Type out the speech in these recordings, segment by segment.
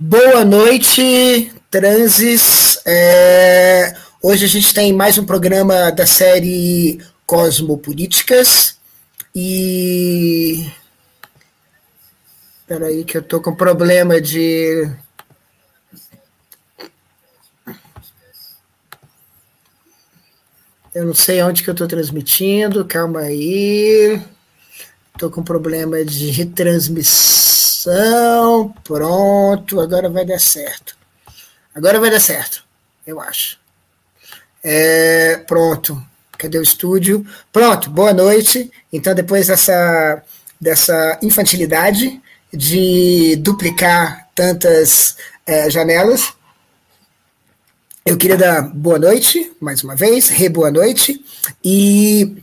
Boa noite, transes. É... Hoje a gente tem mais um programa da série Cosmopolíticas e. Espera aí que eu tô com problema de. Eu não sei onde que eu estou transmitindo, calma aí. Estou com problema de retransmissão gravação. Pronto, agora vai dar certo. Agora vai dar certo, eu acho. É, pronto. Cadê o estúdio? Pronto, boa noite. Então, depois dessa, dessa infantilidade de duplicar tantas é, janelas, eu queria dar boa noite, mais uma vez, re boa noite, e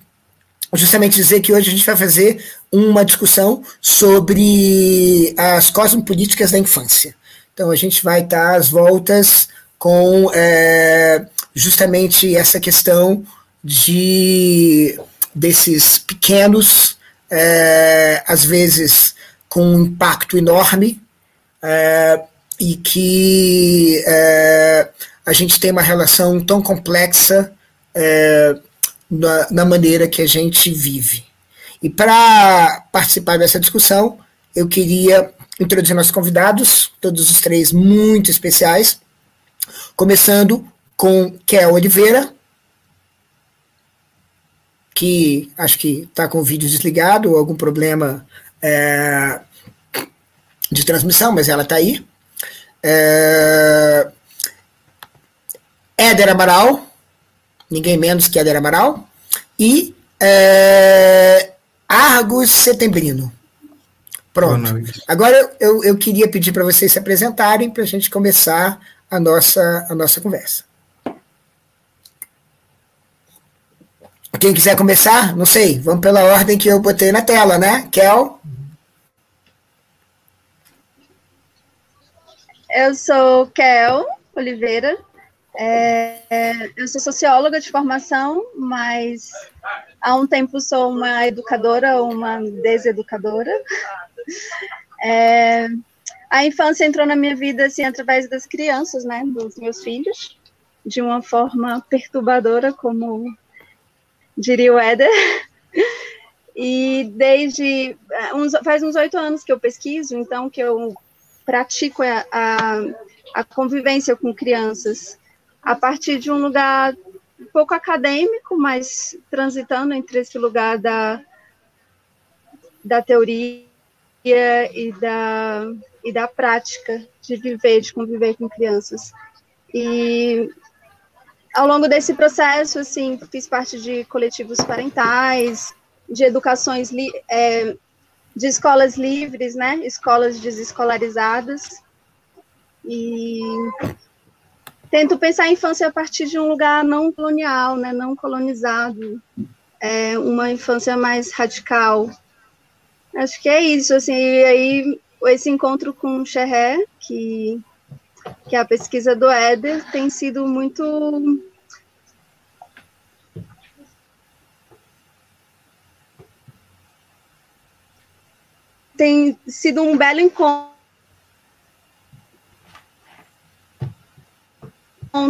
justamente dizer que hoje a gente vai fazer uma discussão sobre as cosmopolíticas da infância. Então, a gente vai estar às voltas com é, justamente essa questão de desses pequenos, é, às vezes com um impacto enorme, é, e que é, a gente tem uma relação tão complexa na, na maneira que a gente vive. E para participar dessa discussão, eu queria introduzir nossos convidados, todos os três muito especiais, começando com Kel Oliveira, que acho que está com o vídeo desligado, ou algum problema é, de transmissão, mas ela está aí. É, Éder Amaral, ninguém menos que Éder Amaral, e é, Argos Setembrino. Pronto. Agora eu, eu queria pedir para vocês se apresentarem para a gente começar a nossa, a nossa conversa. Quem quiser começar, não sei, vamos pela ordem que eu botei na tela, né? Kel? Eu sou Kel Oliveira, é, eu sou socióloga de formação, mas há um tempo sou uma educadora, uma deseducadora. É, a infância entrou na minha vida assim através das crianças, né, dos meus filhos, de uma forma perturbadora, como diria o Éder. E desde uns, faz uns oito anos que eu pesquiso, então que eu pratico a, a, a convivência com crianças a partir de um lugar um pouco acadêmico, mas transitando entre esse lugar da, da teoria e da, e da prática de viver, de conviver com crianças. E ao longo desse processo, assim, fiz parte de coletivos parentais, de educações, é, de escolas livres, né, escolas desescolarizadas, e tento pensar a infância a partir de um lugar não colonial, né, não colonizado, é, uma infância mais radical. Acho que é isso, assim, e aí esse encontro com o Xerré, que, que é a pesquisa do Éder, tem sido muito tem sido um belo encontro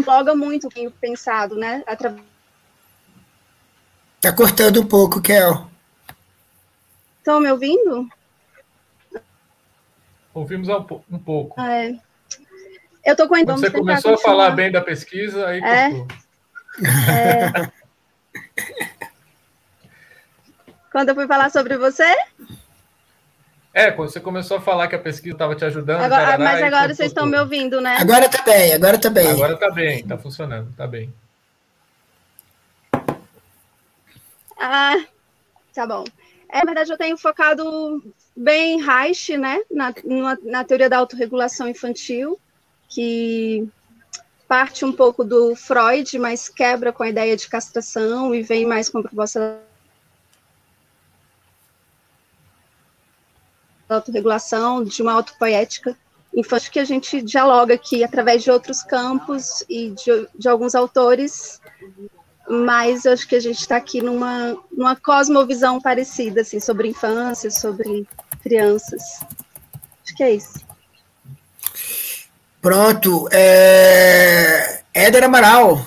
loga muito o que pensado, né? Atra... Tá cortando um pouco, Kel. Estão me ouvindo? Ouvimos um pouco. Ah, é. Eu tô com Quando você começou a falar bem da pesquisa, aí é. É. Quando eu fui falar sobre você? É, quando você começou a falar que a pesquisa estava te ajudando. Agora, tarará, mas agora vocês estão me ouvindo, né? Agora tá bem, agora tá bem. Agora tá bem, tá funcionando, tá bem. Ah, tá bom. É, na verdade, eu tenho focado bem Reich, né, na, na, na teoria da autorregulação infantil, que parte um pouco do Freud, mas quebra com a ideia de castração e vem mais com a proposta autorregulação, de uma autopoética infantil que a gente dialoga aqui através de outros campos e de, de alguns autores, mas eu acho que a gente está aqui numa, numa cosmovisão parecida, assim, sobre infância, sobre crianças. Acho que é isso. Pronto. É... Éder Amaral.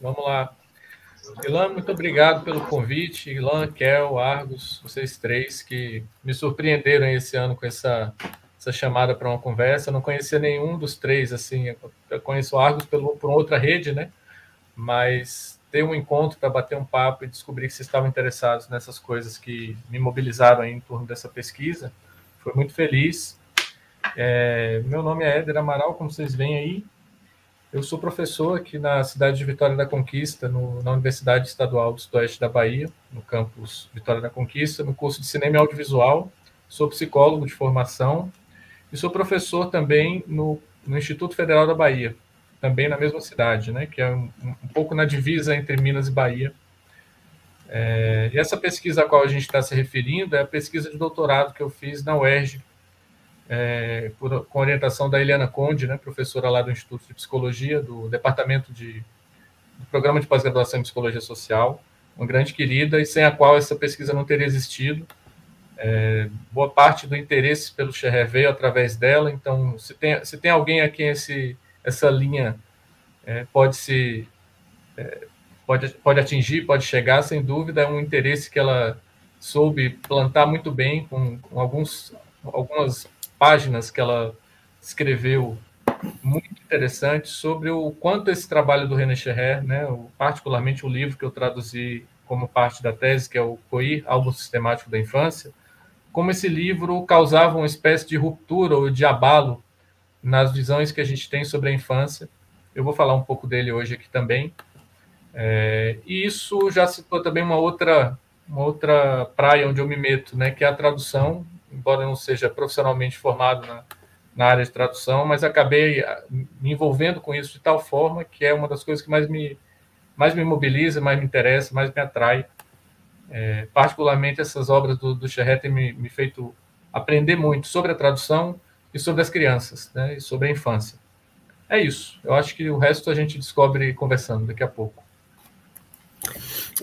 Vamos lá. Ilan, muito obrigado pelo convite. Ilan, Kel, Argos, vocês três que me surpreenderam esse ano com essa, essa chamada para uma conversa. Eu não conhecia nenhum dos três, assim. Eu conheço o Argos pelo, por outra rede, né? Mas ter um encontro para bater um papo e descobrir que vocês estavam interessados nessas coisas que me mobilizaram aí em torno dessa pesquisa, foi muito feliz. É, meu nome é Éder Amaral, como vocês veem aí. Eu sou professor aqui na cidade de Vitória da Conquista, no, na Universidade Estadual do Sudoeste da Bahia, no campus Vitória da Conquista, no curso de Cinema e Audiovisual. Sou psicólogo de formação e sou professor também no, no Instituto Federal da Bahia, também na mesma cidade, né, que é um, um pouco na divisa entre Minas e Bahia. É, e essa pesquisa a qual a gente está se referindo é a pesquisa de doutorado que eu fiz na UERJ, é, por, com orientação da Eliana Conde, né, professora lá do Instituto de Psicologia, do Departamento de do Programa de Pós-Graduação em Psicologia Social, uma grande querida, e sem a qual essa pesquisa não teria existido. É, boa parte do interesse pelo Xerré veio através dela, então, se tem, se tem alguém a quem esse essa linha é, pode se é, pode, pode atingir, pode chegar, sem dúvida, é um interesse que ela soube plantar muito bem, com, com alguns, algumas páginas que ela escreveu muito interessante sobre o quanto esse trabalho do René Scherrer, né, particularmente o livro que eu traduzi como parte da tese, que é o COI, Álbum Sistemático da Infância, como esse livro causava uma espécie de ruptura ou de abalo nas visões que a gente tem sobre a infância. Eu vou falar um pouco dele hoje aqui também. É, e isso já citou também uma outra, uma outra praia onde eu me meto, né, que é a tradução, embora não seja profissionalmente formado na, na área de tradução, mas acabei ah, me envolvendo com isso de tal forma que é uma das coisas que mais me, mais me mobiliza, mais me interessa, mais me atrai. É, particularmente essas obras do, do Cherret têm me, me feito aprender muito sobre a tradução e sobre as crianças, né, e sobre a infância. É isso. Eu acho que o resto a gente descobre conversando daqui a pouco.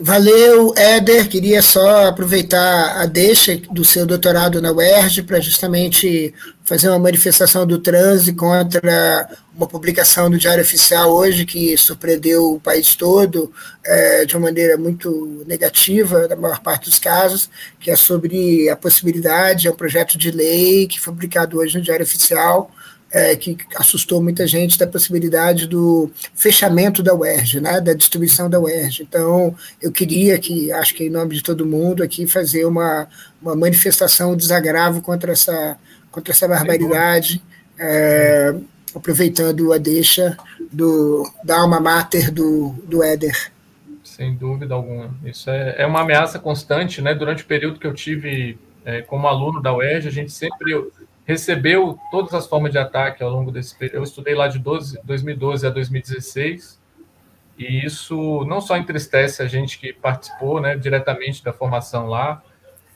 Valeu, Éder. Queria só aproveitar a deixa do seu doutorado na UERJ para justamente fazer uma manifestação do transe contra uma publicação do Diário Oficial hoje que surpreendeu o país todo é, de uma maneira muito negativa, na maior parte dos casos, que é sobre a possibilidade, é um projeto de lei que foi publicado hoje no Diário Oficial, é, que assustou muita gente da possibilidade do fechamento da UERJ, né, da distribuição da UERJ. Então, eu queria que, acho que em nome de todo mundo aqui, fazer uma, uma manifestação, um desagravo contra essa, contra essa barbaridade, é, aproveitando a deixa do, da alma mater do, do Éder. Sem dúvida alguma. Isso é, é uma ameaça constante, né? Durante o período que eu tive é, como aluno da UERJ, a gente sempre recebeu todas as formas de ataque ao longo desse período. Eu estudei lá de 12, 2012 a 2016, e isso não só entristece a gente que participou né, diretamente da formação lá,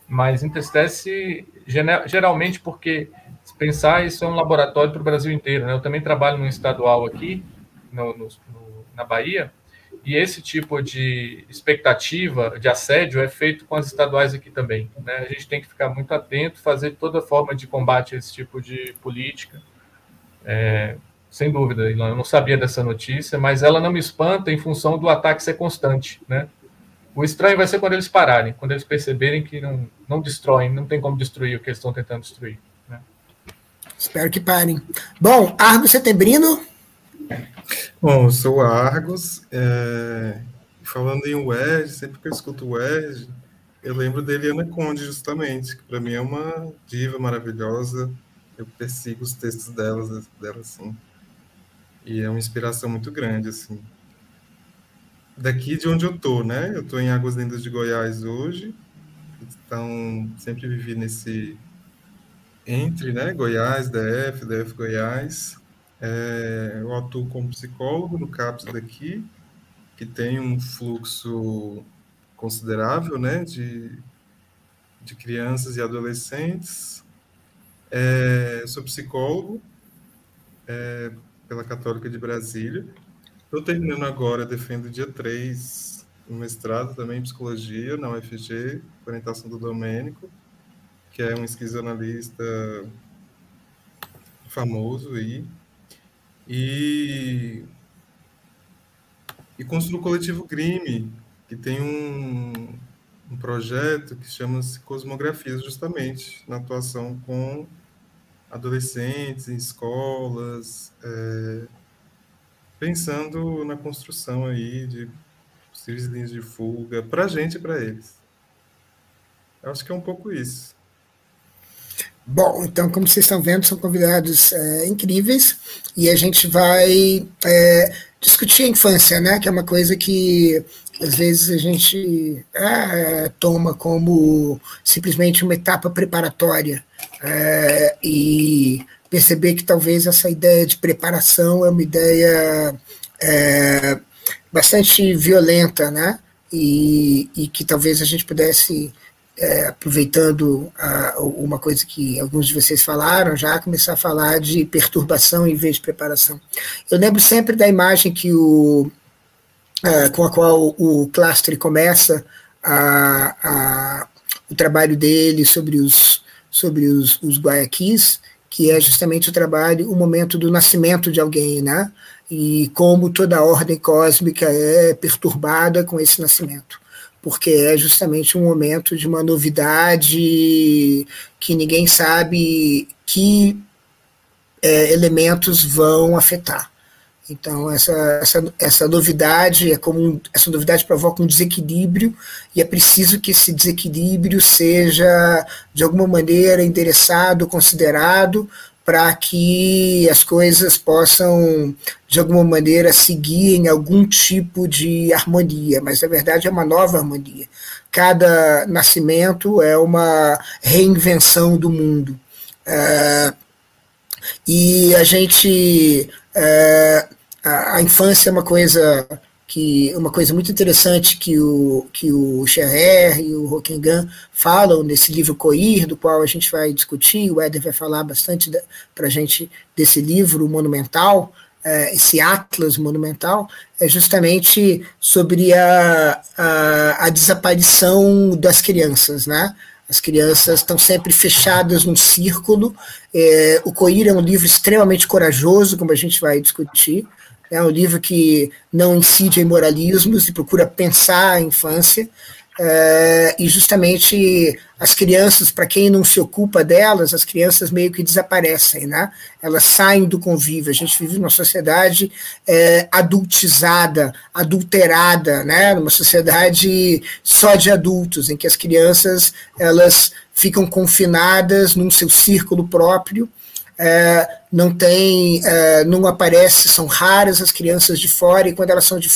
mas entristece geralmente porque, se pensar, isso é um laboratório para o Brasil inteiro. Né? Eu também trabalho no estadual aqui, no, no, na Bahia, e esse tipo de expectativa de assédio é feito com as estaduais aqui também. Né? A gente tem que ficar muito atento, fazer toda forma de combate a esse tipo de política. É, sem dúvida, eu não sabia dessa notícia, mas ela não me espanta em função do ataque ser constante. Né? O estranho vai ser quando eles pararem, quando eles perceberem que não, não destroem, não tem como destruir o que eles estão tentando destruir. Né? Espero que parem. Bom, Argo Setembrino. Bom, eu sou Argos, é, falando em Wedge, sempre que eu escuto Wedge, eu lembro da Eliana Conde, justamente, que para mim é uma diva maravilhosa, eu persigo os textos dela, dela, assim, e é uma inspiração muito grande, assim. Daqui de onde eu tô, né? Eu tô em Águas Lindas de Goiás hoje, então sempre vivi nesse entre, né, Goiás, DF, DF Goiás, é, eu atuo como psicólogo no CAPS daqui, que tem um fluxo considerável né, de, de crianças e adolescentes. É, sou psicólogo é, pela Católica de Brasília. Estou terminando agora, defendo dia 3, um mestrado também em psicologia na UFG, orientação do Domênico, que é um esquizoanalista famoso aí E, e construo o coletivo Grime, que tem um, um projeto que chama-se Cosmografias, justamente, na atuação com adolescentes em escolas, é, pensando na construção aí de possíveis linhas de fuga para a gente e para eles. Eu acho que é um pouco isso. Bom, então, como vocês estão vendo, são convidados é, incríveis e a gente vai é, discutir a infância, né? Que é uma coisa que às vezes a gente é, toma como simplesmente uma etapa preparatória é, e perceber que talvez essa ideia de preparação é uma ideia é, bastante violenta, né? E, e que talvez a gente pudesse é, aproveitando a, uma coisa que alguns de vocês falaram, já começar a falar de perturbação em vez de preparação. Eu lembro sempre da imagem que o, é, com a qual o Clastre começa a, a, o trabalho dele sobre os, sobre os, os Guayaquis, que é justamente o trabalho, o momento do nascimento de alguém, né? E como toda a ordem cósmica é perturbada com esse nascimento porque é justamente um momento de uma novidade que ninguém sabe que é, elementos vão afetar. Então essa, essa, essa novidade é como essa novidade provoca um desequilíbrio e é preciso que esse desequilíbrio seja de alguma maneira endereçado, considerado para que as coisas possam, de alguma maneira, seguir em algum tipo de harmonia, mas na verdade é uma nova harmonia. Cada nascimento é uma reinvenção do mundo. É, e a gente. É, a, a infância é uma coisa que uma coisa muito interessante que o que o Scherrer e o Rockingham falam nesse livro Coir, do qual a gente vai discutir, o Éder vai falar bastante para a gente desse livro monumental, é, esse atlas monumental, é justamente sobre a, a, a desaparição das crianças, né? As crianças estão sempre fechadas num círculo. É, o Coir é um livro extremamente corajoso, como a gente vai discutir, é um livro que não incide em moralismos e procura pensar a infância. É, e justamente as crianças, para quem não se ocupa delas, as crianças meio que desaparecem, né? Elas saem do convívio. A gente vive numa sociedade é, adultizada, adulterada, né? Numa sociedade só de adultos, em que as crianças elas ficam confinadas num seu círculo próprio é, não tem, é, não aparece, são raras as crianças de fora, e quando elas, são de,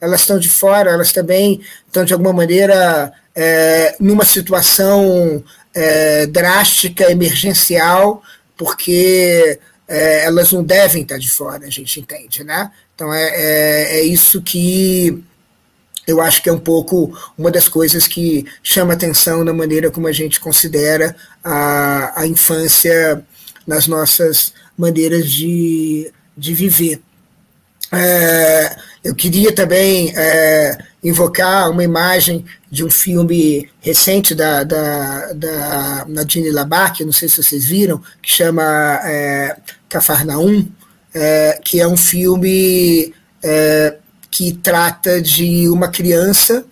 elas estão de fora, elas também estão, de alguma maneira, é, numa situação é, drástica, emergencial, porque é, elas não devem estar de fora, a gente entende, né? Então é, é, é isso que eu acho que é um pouco uma das coisas que chama atenção na maneira como a gente considera a, a infância nas nossas maneiras de, de viver. É, eu queria também é, invocar uma imagem de um filme recente da, da, da Nadine Labarque, não sei se vocês viram, que chama é, Cafarnaum, é, que é um filme é, que trata de uma criança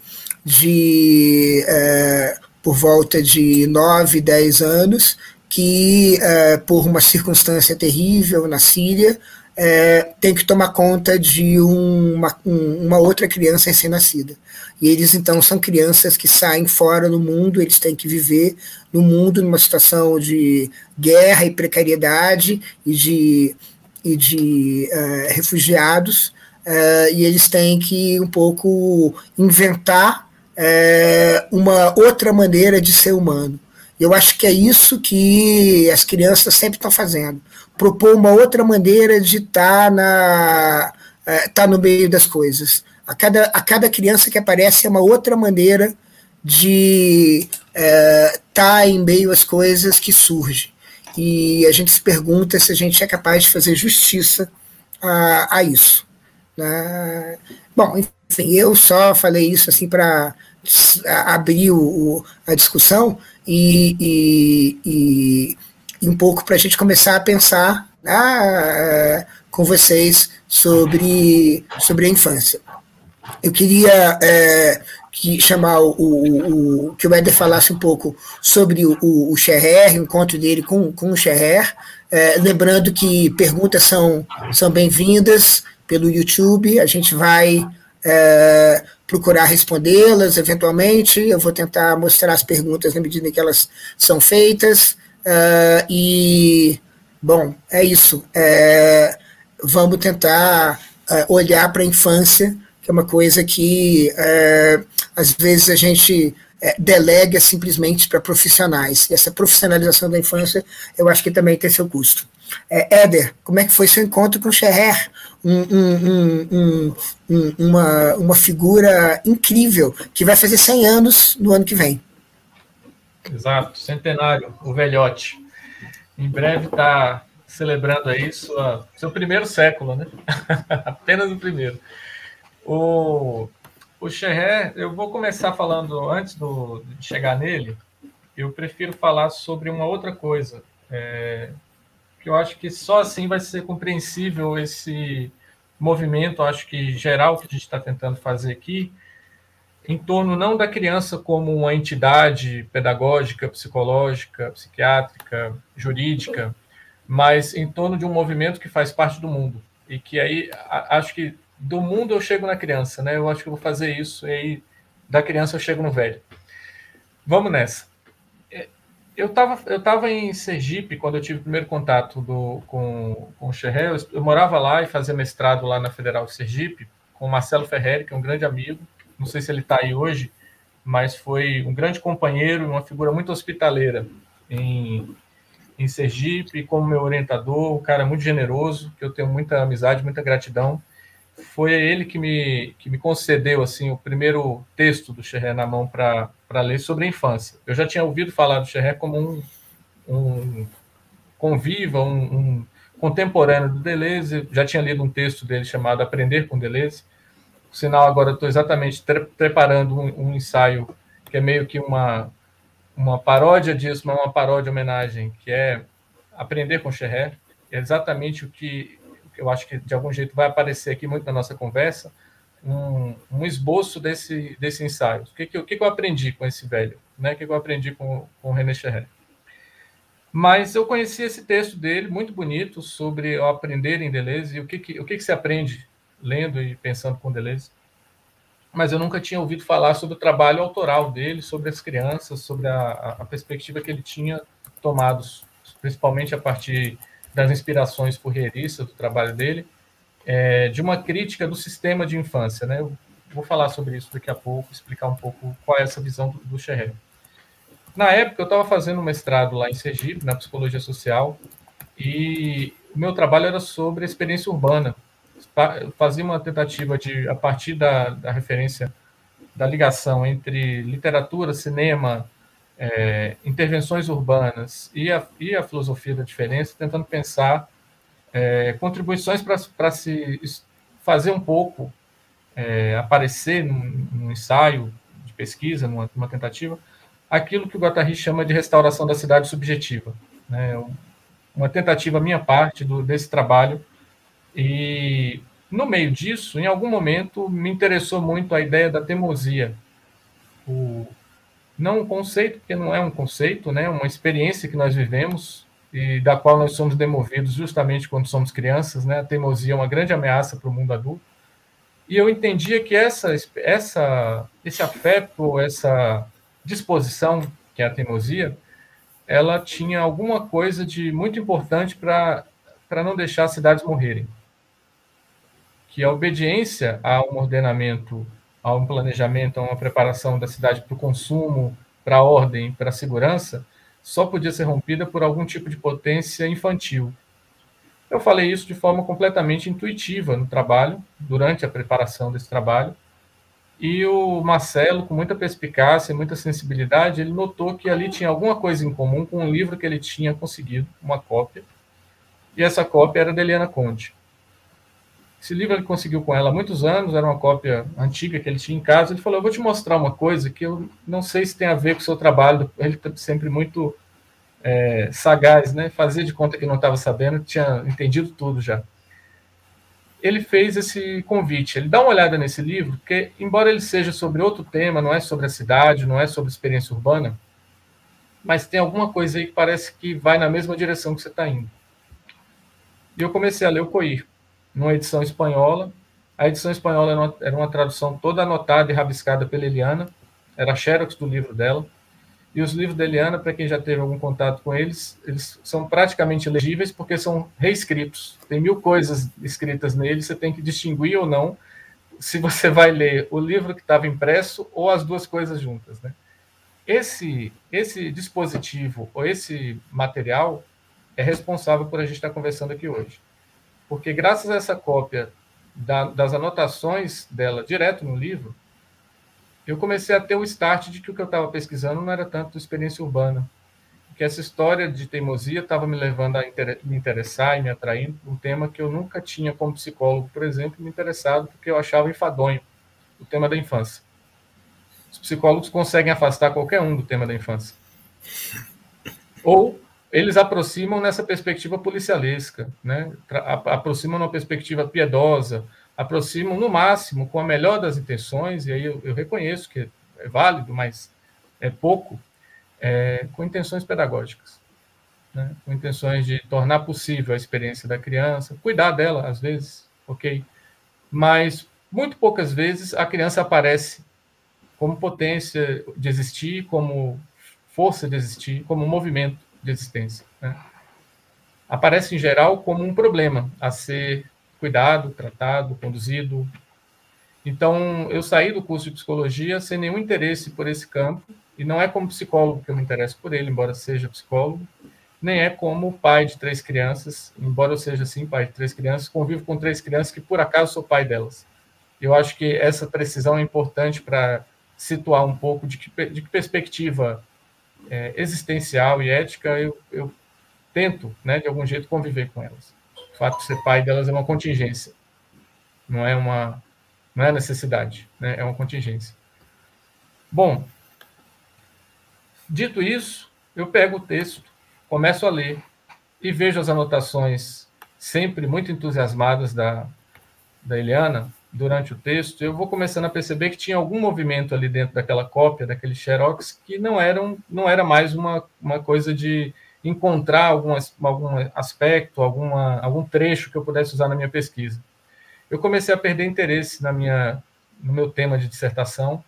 de é, por volta de 9, 10 anos, que, é, por uma circunstância terrível na Síria, é, tem que tomar conta de uma, um, uma outra criança recém-nascida. E eles, então, são crianças que saem fora no mundo, eles têm que viver no mundo numa situação de guerra e precariedade e de, e de uh, refugiados, uh, e eles têm que um pouco inventar uh, uma outra maneira de ser humano. Eu acho que é isso que as crianças sempre estão fazendo. Propor uma outra maneira de estar tá na é, tá no meio das coisas. A cada, a cada criança que aparece é uma outra maneira de estar é, tá em meio às coisas que surge. E a gente se pergunta se a gente é capaz de fazer justiça a, a isso. Né? Bom, enfim, eu só falei isso assim para abrir o, a discussão, e, e, e, um pouco para a gente começar a pensar ah, com vocês sobre, sobre a infância. Eu queria é, que chamar o, o, o, que o Éder falasse um pouco sobre o, o, o Xerrer, o encontro dele com, com o Xerrer. É, lembrando que perguntas são, são bem-vindas pelo YouTube, a gente vai é, procurar respondê-las eventualmente. Eu vou tentar mostrar as perguntas na medida em que elas são feitas. É, e, bom, é isso. É, vamos tentar é, olhar para a infância, que é uma coisa que é, às vezes a gente é, delega simplesmente para profissionais. E essa profissionalização da infância, eu acho que também tem seu custo. É, Éder, como é que foi seu encontro com o Scherrer? Um, um, um, uma, uma figura incrível, que vai fazer 100 anos no ano que vem. Exato, centenário, o velhote. Em breve está celebrando aí sua, seu primeiro século, né? Apenas o primeiro. O, o Scherrer, eu vou começar falando, antes do, de chegar nele, eu prefiro falar sobre uma outra coisa. É, que eu acho que só assim vai ser compreensível esse movimento, acho que geral que a gente está tentando fazer aqui, em torno não da criança como uma entidade pedagógica, psicológica, psiquiátrica, jurídica, mas em torno de um movimento que faz parte do mundo. E que aí, acho que do mundo eu chego na criança, né? Eu acho que eu vou fazer isso, e aí da criança eu chego no velho. Vamos nessa eu estava eu tava em Sergipe quando eu tive o primeiro contato do, com, com o Xerré. Eu, morava lá e fazia mestrado lá na Federal de Sergipe com o Marcelo Ferreri, que é um grande amigo. Não sei se ele está aí hoje, mas foi um grande companheiro, uma figura muito hospitaleira em, em Sergipe, como meu orientador, um cara muito generoso, que eu tenho muita amizade, muita gratidão. Foi ele que me, que me concedeu assim o primeiro texto do Xerré na mão para para ler sobre a infância. Eu já tinha ouvido falar do Xerré como um, um conviva, um, um, contemporâneo do Deleuze, já tinha lido um texto dele chamado Aprender com Deleuze. Por sinal, agora estou exatamente preparando um, um, ensaio que é meio que uma, uma paródia disso, mas uma paródia homenagem, que é Aprender com Xerré. É exatamente o que eu acho que de algum jeito vai aparecer aqui muito na nossa conversa, um, um esboço desse, desse ensaio. O que, que, o que, eu aprendi com esse velho? Né? O que, que eu aprendi com, com o René Cherré? Mas eu conheci esse texto dele, muito bonito, sobre aprender em Deleuze e o que, que, o que, que se aprende lendo e pensando com Deleuze. Mas eu nunca tinha ouvido falar sobre o trabalho autoral dele, sobre as crianças, sobre a, a perspectiva que ele tinha tomado, principalmente a partir das inspirações fourrieristas do trabalho dele, é, de uma crítica do sistema de infância. Né? Eu vou falar sobre isso daqui a pouco, explicar um pouco qual é essa visão do, do Na época, eu estava fazendo um mestrado lá em Sergipe, na psicologia social, e o meu trabalho era sobre a experiência urbana. Fazia uma tentativa de, a partir da, da referência da ligação entre literatura, cinema, é, intervenções urbanas e a, e a filosofia da diferença, tentando pensar é, contribuições para se fazer um pouco é, aparecer num, num, ensaio de pesquisa, numa, numa, tentativa, aquilo que o Guattari chama de restauração da cidade subjetiva. Né? Uma tentativa minha parte do, desse trabalho e no meio disso, em algum momento, me interessou muito a ideia da teimosia. O, não um conceito, porque não é um conceito, né? uma experiência que nós vivemos e da qual nós somos demovidos justamente quando somos crianças, né? A teimosia é uma grande ameaça para o mundo adulto. E eu entendia que essa, essa, esse afeto, essa disposição, que é a teimosia, ela tinha alguma coisa de muito importante para não deixar as cidades morrerem. Que a obediência a um ordenamento, a um planejamento, a uma preparação da cidade para o consumo, para a ordem, para a segurança, só podia ser rompida por algum tipo de potência infantil. Eu falei isso de forma completamente intuitiva no trabalho, durante a preparação desse trabalho, e o Marcelo, com muita perspicácia e muita sensibilidade, ele notou que ali tinha alguma coisa em comum com um livro que ele tinha conseguido, uma cópia, e essa cópia era de Eliana Conte. Esse livro ele conseguiu com ela há muitos anos, era uma cópia antiga que ele tinha em casa. Ele falou: Eu vou te mostrar uma coisa que eu não sei se tem a ver com o seu trabalho. Ele está sempre muito é, sagaz, né? Fazia de conta que não estava sabendo, tinha entendido tudo já. Ele fez esse convite. Ele dá uma olhada nesse livro, porque embora ele seja sobre outro tema, não é sobre a cidade, não é sobre experiência urbana, mas tem alguma coisa aí que parece que vai na mesma direção que você está indo. E eu comecei a ler o Coir, numa edição espanhola. A edição espanhola era uma, era uma tradução toda anotada e rabiscada pela Eliana, era a xerox do livro dela. E os livros da Eliana, para quem já teve algum contato com eles, eles são praticamente legíveis porque são reescritos. Tem mil coisas escritas neles, você tem que distinguir ou não se você vai ler o livro que estava impresso ou as duas coisas juntas. Né? Esse, esse dispositivo ou esse material é responsável por a gente estar conversando aqui hoje. Porque graças a essa cópia da, das anotações dela direto no livro, eu comecei a ter o start de que o que eu estava pesquisando não era tanto experiência urbana, que essa história de teimosia estava me levando a inter me interessar e me atraindo um tema que eu nunca tinha como psicólogo, por exemplo, me interessado porque eu achava enfadonho, o tema da infância. Os psicólogos conseguem afastar qualquer um do tema da infância. Ou eles aproximam nessa perspectiva policialesca, né? aproximam numa perspectiva piedosa, aproximam no máximo com a melhor das intenções, e aí eu, eu reconheço que é válido, mas é pouco, é, com intenções pedagógicas, né? com intenções de tornar possível a experiência da criança, cuidar dela às vezes, ok? Mas muito poucas vezes a criança aparece como potência de existir, como força de existir, como movimento de existência. Né? Aparece em geral como um problema a ser cuidado, tratado, conduzido. Então, eu saí do curso de psicologia sem nenhum interesse por esse campo, e não é como psicólogo que eu me interesso por ele, embora seja psicólogo, nem é como pai de três crianças, embora eu seja sim pai de três crianças, convivo com três crianças que por acaso sou pai delas. Eu acho que essa precisão é importante para situar um pouco de que, de que perspectiva é, existencial e ética eu, eu tento, né, de algum jeito, conviver com elas. O fato de ser pai delas é uma contingência, não é uma não é necessidade, né? é uma contingência. Bom, dito isso, eu pego o texto, começo a ler e vejo as anotações sempre muito entusiasmadas da, da Eliana durante o texto, eu vou começando a perceber que tinha algum movimento ali dentro daquela cópia, daquele xerox, que não era, um, não era mais uma, uma coisa de encontrar algum, algum aspecto, alguma, algum trecho que eu pudesse usar na minha pesquisa. Eu comecei a perder interesse na minha, no meu tema de dissertação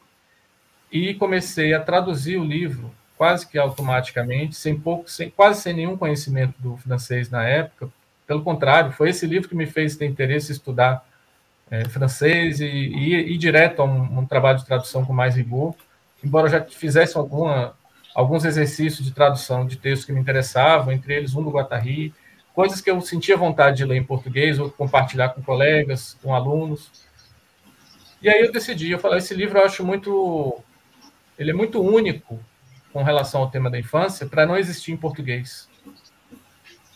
e comecei a traduzir o livro quase que automaticamente, sem pouco, sem, quase sem nenhum conhecimento do francês na época. Pelo contrário, foi esse livro que me fez ter interesse em estudar é, francês e, e ir direto a um, um, trabalho de tradução com mais rigor, embora eu já fizesse alguma alguns exercícios de tradução de textos que me interessavam, entre eles um do Guattari, coisas que eu sentia vontade de ler em português ou compartilhar com colegas, com alunos. E aí eu decidi, eu falei, esse livro eu acho muito ele é muito único com relação ao tema da infância para não existir em português.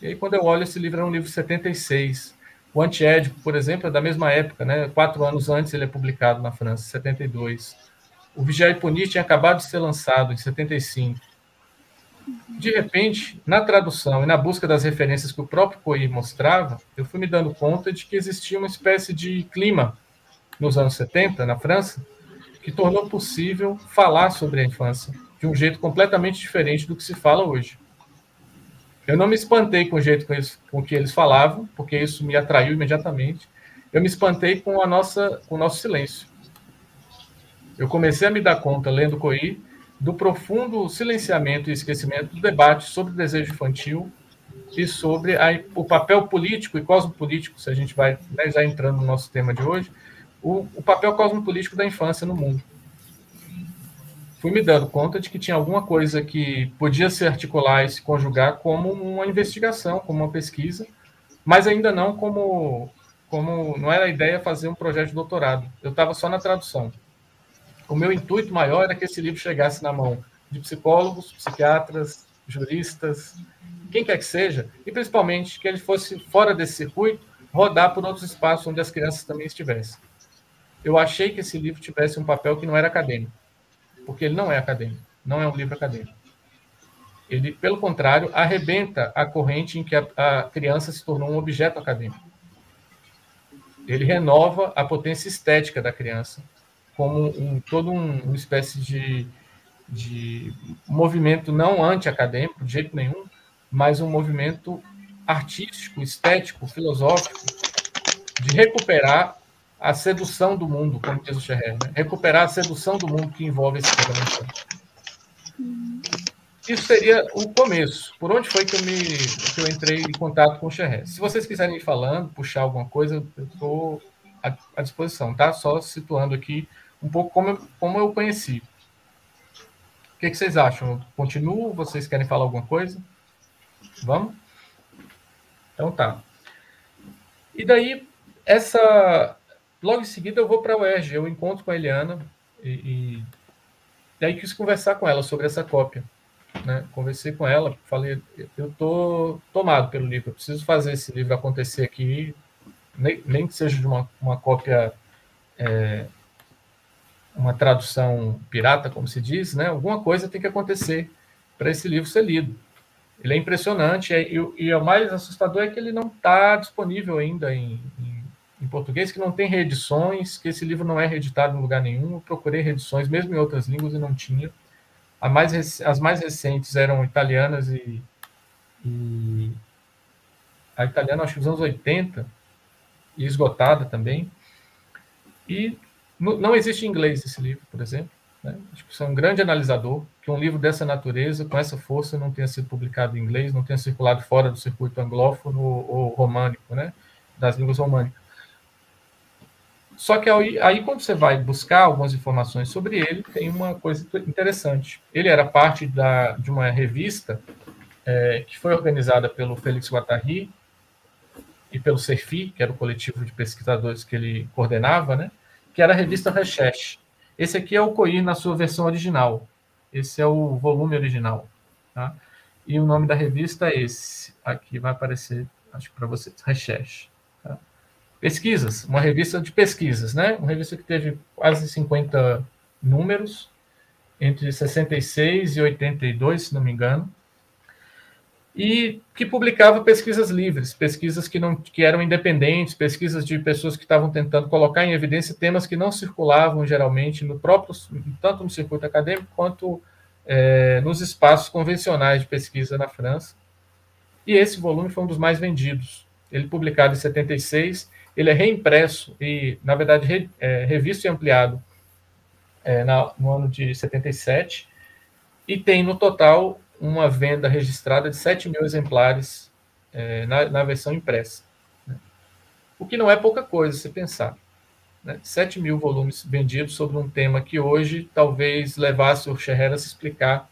E aí quando eu olho esse livro é um livro de 76. O Antiédipo, por exemplo, é da mesma época, né? Quatro anos antes ele é publicado na França, 72. O Vigiar e Punir tinha acabado de ser lançado, em 75. De repente, na tradução e na busca das referências que o próprio Coí mostrava, eu fui me dando conta de que existia uma espécie de clima nos anos 70, na França, que tornou possível falar sobre a infância de um jeito completamente diferente do que se fala hoje. Eu não me espantei com o jeito com, eles, com que eles falavam, porque isso me atraiu imediatamente. Eu me espantei com a nossa, com o nosso silêncio. Eu comecei a me dar conta, lendo Coí, do profundo silenciamento e esquecimento do debate sobre o desejo infantil e sobre a, o papel político e cosmopolítico, se a gente vai né, já entrando no nosso tema de hoje, o, o papel cosmopolítico da infância no mundo. Fui me dando conta de que tinha alguma coisa que podia se articular e se conjugar como uma investigação, como uma pesquisa, mas ainda não como, como não era a ideia fazer um projeto de doutorado. Eu estava só na tradução o meu intuito maior era que esse livro chegasse na mão de psicólogos, psiquiatras, juristas, quem quer que seja, e principalmente que ele fosse fora desse circuito, rodar por outros espaços onde as crianças também estivessem. Eu achei que esse livro tivesse um papel que não era acadêmico, porque ele não é acadêmico, não é um livro acadêmico. Ele, pelo contrário, arrebenta a corrente em que a, a criança se tornou um objeto acadêmico. Ele renova a potência estética da criança como um, todo um, uma espécie de, de movimento não anti-acadêmico, de jeito nenhum, mas um movimento artístico, estético, filosófico, de recuperar a sedução do mundo, como diz o Scherrer, né? recuperar a sedução do mundo que envolve esse programação. Isso seria o começo. Por onde foi que eu, me, que eu entrei em contato com o Scherrer? Se vocês quiserem ir falando, puxar alguma coisa, eu estou à, à, disposição, tá? Só situando aqui um pouco como eu, como eu conheci. O que, que vocês acham? Eu continuo? Vocês querem falar alguma coisa? Vamos? Então tá. E daí, essa Logo em seguida eu vou para a UERJ, eu encontro com a Eliana e, e, e aí quis conversar com ela sobre essa cópia. Né? Conversei com ela, falei, eu tô tomado pelo livro, eu preciso fazer esse livro acontecer aqui, nem, nem que seja de uma, uma cópia, é, uma tradução pirata, como se diz, né? Alguma coisa tem que acontecer para esse livro ser lido. Ele é impressionante e, e, e o mais assustador é que ele não está disponível ainda em, em em português, que não tem reedições, que esse livro não é reeditado em lugar nenhum. Eu procurei reedições, mesmo em outras línguas, e não tinha. Mais, as mais recentes eram italianas e, e, a italiana, acho que dos anos 80, e esgotada também. E não existe em inglês esse livro, por exemplo. Né? Acho que isso é um grande analisador, que um livro dessa natureza, com essa força, não tenha sido publicado em inglês, não tenha circulado fora do circuito anglófono ou românico, né? das línguas românicas. Só que aí, aí, quando você vai buscar algumas informações sobre ele, tem uma coisa interessante. Ele era parte da, de uma revista é, que foi organizada pelo Félix Guattari e pelo CERFI, que era o coletivo de pesquisadores que ele coordenava, né? que era a revista Recherche. Esse aqui é o COI na sua versão original. Esse é o volume original. Tá? E o nome da revista é esse. Aqui vai aparecer, acho que para vocês, Recherche. Pesquisas, uma revista de pesquisas, né? Uma revista que teve quase 50 números, entre 66 e 82, se não me engano, e que publicava pesquisas livres, pesquisas que, não, que eram independentes, pesquisas de pessoas que estavam tentando colocar em evidência temas que não circulavam geralmente no próprio, tanto no circuito acadêmico quanto é, nos espaços convencionais de pesquisa na França. E esse volume foi um dos mais vendidos. Ele publicado em 76 ele é reimpresso e, na verdade, re, é, revisto e ampliado é, na, no ano de 77, e tem, no total, uma venda registrada de 7 mil exemplares é, na, na, versão impressa. Né? O que não é pouca coisa, se pensar. Né? 7 mil volumes vendidos sobre um tema que hoje talvez levasse o Scherrer a se explicar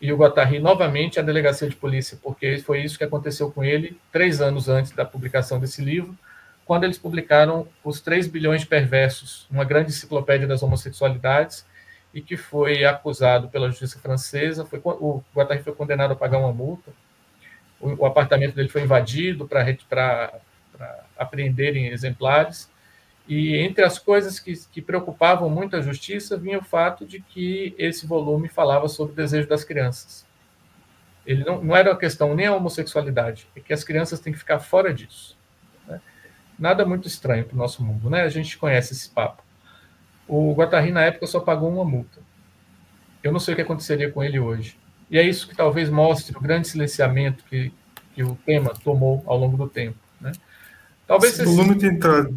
e o Guattari novamente à delegacia de polícia, porque foi isso que aconteceu com ele três anos antes da publicação desse livro, quando eles publicaram Os 3 Bilhões de Perversos, uma grande enciclopédia das homossexualidades, e que foi acusado pela justiça francesa. Foi, o Guattari foi condenado a pagar uma multa. O, o apartamento dele foi invadido para apreenderem exemplares. E entre as coisas que, que, preocupavam muito a justiça vinha o fato de que esse volume falava sobre o desejo das crianças. Ele não, não era uma questão nem a homossexualidade, é que as crianças têm que ficar fora disso. Nada muito estranho para o nosso mundo, né? A gente conhece esse papo. O Guattari, na época, só pagou uma multa. Eu não sei o que aconteceria com ele hoje. E é isso que talvez mostre o grande silenciamento que, que o tema tomou ao longo do tempo. Né? Talvez esse volume tem, tra...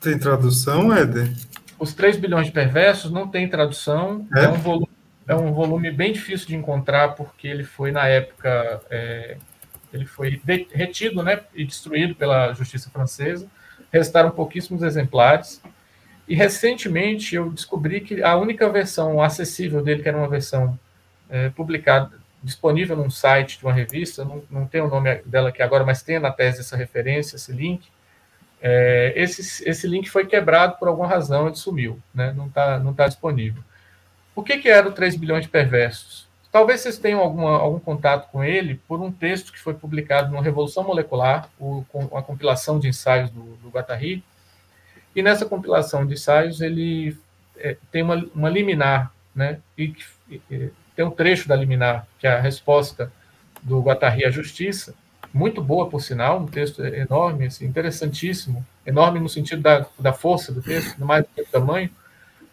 tem tradução, Éder? Os 3 bilhões de perversos não tem tradução. É, é um, volume, é um volume bem difícil de encontrar, porque ele foi, na época, é, ele foi retido né, e destruído pela justiça francesa. Restaram pouquíssimos exemplares. E recentemente eu descobri que a única versão acessível dele, que era uma versão é, publicada, disponível num site de uma revista, não, não tem o nome dela aqui agora, mas tem na tese essa referência, esse link. É, esse, esse link foi quebrado por alguma razão, ele sumiu, né? não está não tá disponível. O que, que era o 3 bilhões de perversos? Talvez vocês tenham alguma, algum contato com ele por um texto que foi publicado no Revolução Molecular, o, compilação de ensaios do, do Guattari. E nessa compilação de ensaios ele é, tem uma, uma liminar, né? E, e, tem um trecho da liminar, que é a resposta do Guattari à justiça, muito boa, por sinal, um texto enorme, assim, interessantíssimo, enorme no sentido da, da força do texto, mais do que tamanho,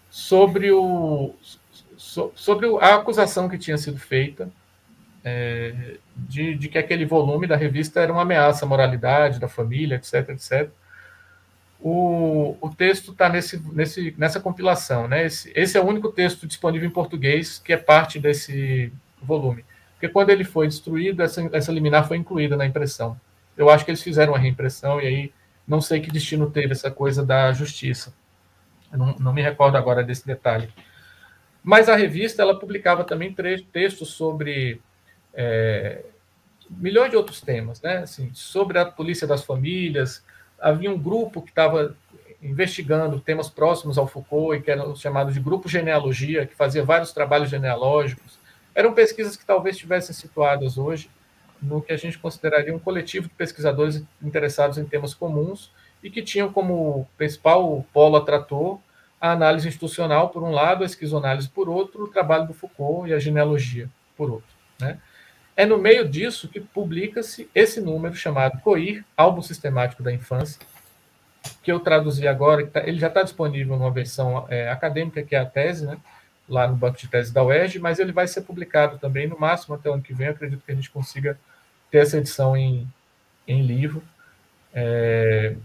sobre, o, so, sobre a acusação que tinha sido feita é, de, de, que aquele volume da revista era uma ameaça à moralidade da família, etc, etc. O, o texto está nesse, nesse, nessa compilação. Né? Esse, esse é o único texto disponível em português que é parte desse volume. Porque quando ele foi destruído, essa, essa liminar foi incluída na impressão. Eu acho que eles fizeram a reimpressão e aí não sei que destino teve essa coisa da justiça. Não, não, me recordo agora desse detalhe. Mas a revista ela publicava também textos sobre é, milhões de outros temas, né? Assim, sobre a polícia das famílias. Havia um grupo que estava investigando temas próximos ao Foucault e que eram chamados de grupo genealogia, que fazia vários trabalhos genealógicos. Eram pesquisas que talvez estivessem situadas hoje no que a gente consideraria um coletivo de pesquisadores interessados em temas comuns e que tinham como principal polo atrator a análise institucional, por um lado, a esquizoanálise por outro, o trabalho do Foucault e a genealogia por outro. Né? É no meio disso que publica-se esse número chamado COIR, Álbum Sistemático da Infância, que eu traduzi agora, tá, ele já está disponível numa versão é, acadêmica, que é a tese, né? lá no banco de tese da UERJ, mas ele vai ser publicado também, no máximo até o ano que vem. Eu acredito que a gente consiga ter essa edição em, em livro. É,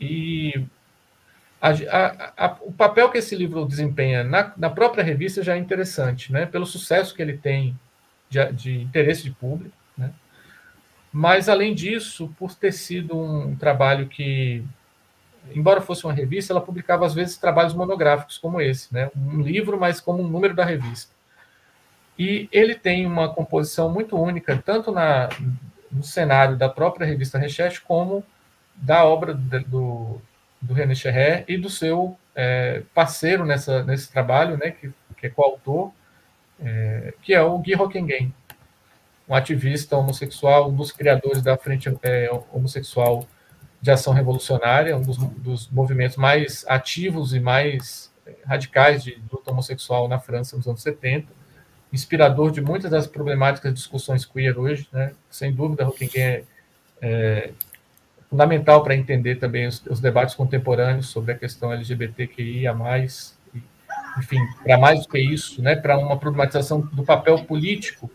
e a, a, a, o papel que esse livro desempenha na, na, própria revista já é interessante, né? pelo sucesso que ele tem de, de interesse de público. Né? Mas, além disso, por ter sido um trabalho que embora fosse uma revista, ela publicava às vezes trabalhos monográficos como esse, né? Um livro, mas como um número da revista. E ele tem uma composição muito única, tanto na, no cenário da própria revista Recherche, como da obra do, do René Cherré e do seu é, parceiro nessa, nesse trabalho, né, que, que é coautor, é, que é o Guy Rockengen, um ativista homossexual, um dos criadores da Frente é, Homossexual de ação revolucionária, um dos, dos, movimentos mais ativos e mais radicais de luta homossexual na França nos anos 70, inspirador de muitas das problemáticas discussões queer hoje, né? sem dúvida, Rockingham é, é fundamental para entender também os, os, debates contemporâneos sobre a questão LGBTQIA+, enfim, para mais do que isso, né? para uma problematização do papel político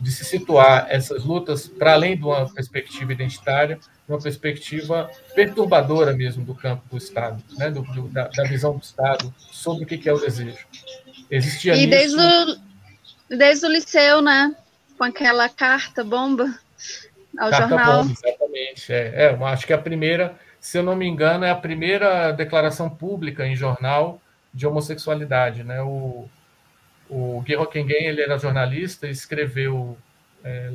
de se situar essas lutas para além de uma perspectiva identitária, uma perspectiva perturbadora mesmo do campo do Estado, né? do, do da, da, visão do Estado sobre o que é o desejo. Existia e desde, o, desde o liceu, né? Com aquela carta bomba ao carta jornal. Bomba, exatamente. É, é, acho que a primeira, se eu não me engano, é a primeira declaração pública em jornal de homossexualidade, né? O, o Guy Rockengen, ele era jornalista e escreveu é,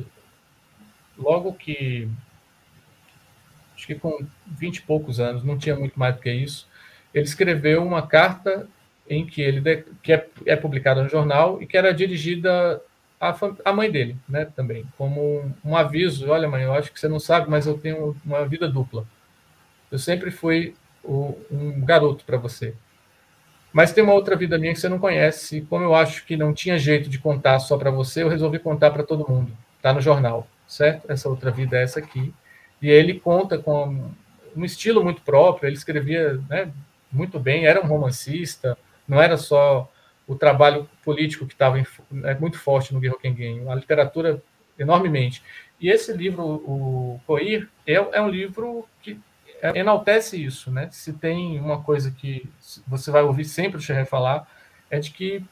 logo que acho que com 20 e poucos anos, não tinha muito mais do que isso, ele escreveu uma carta em que ele que é, é publicada no jornal e que era dirigida à, à mãe dele, né, também, como um, um, aviso, olha mãe, eu acho que você não sabe, mas eu tenho uma vida dupla. Eu sempre fui o, um garoto para você. Mas tem uma outra vida minha que você não conhece, e como eu acho que não tinha jeito de contar só para você, eu resolvi contar para todo mundo. Está no jornal, certo? Essa outra vida é essa aqui. E ele conta com um estilo muito próprio, ele escrevia né, muito bem, era um romancista, não era só o trabalho político que estava é, muito forte no Guerroquenguem, a literatura enormemente. E esse livro, o Coir, é, é um livro que enaltece isso, né? Se tem uma coisa que você vai ouvir sempre o Xerré falar, é de que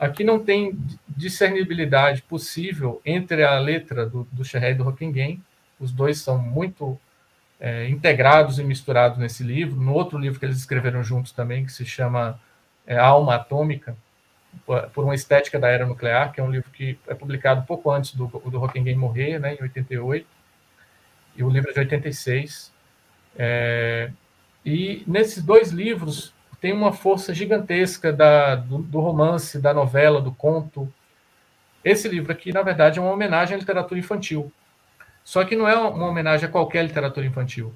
aqui não tem discernibilidade possível entre a letra do, do Xerré e do Rockingham. Os dois são muito é, integrados e misturados nesse livro. No outro livro que eles escreveram juntos também, que se chama é, Alma Atômica, por uma estética da era nuclear, que é um livro que é publicado pouco antes do, do Rockingham morrer, né, em 88, e o livro é de 86. É, e nesses dois livros tem uma força gigantesca da, do, do, romance, da novela, do conto. Esse livro aqui, na verdade, é uma homenagem à literatura infantil. Só que não é uma homenagem a qualquer literatura infantil.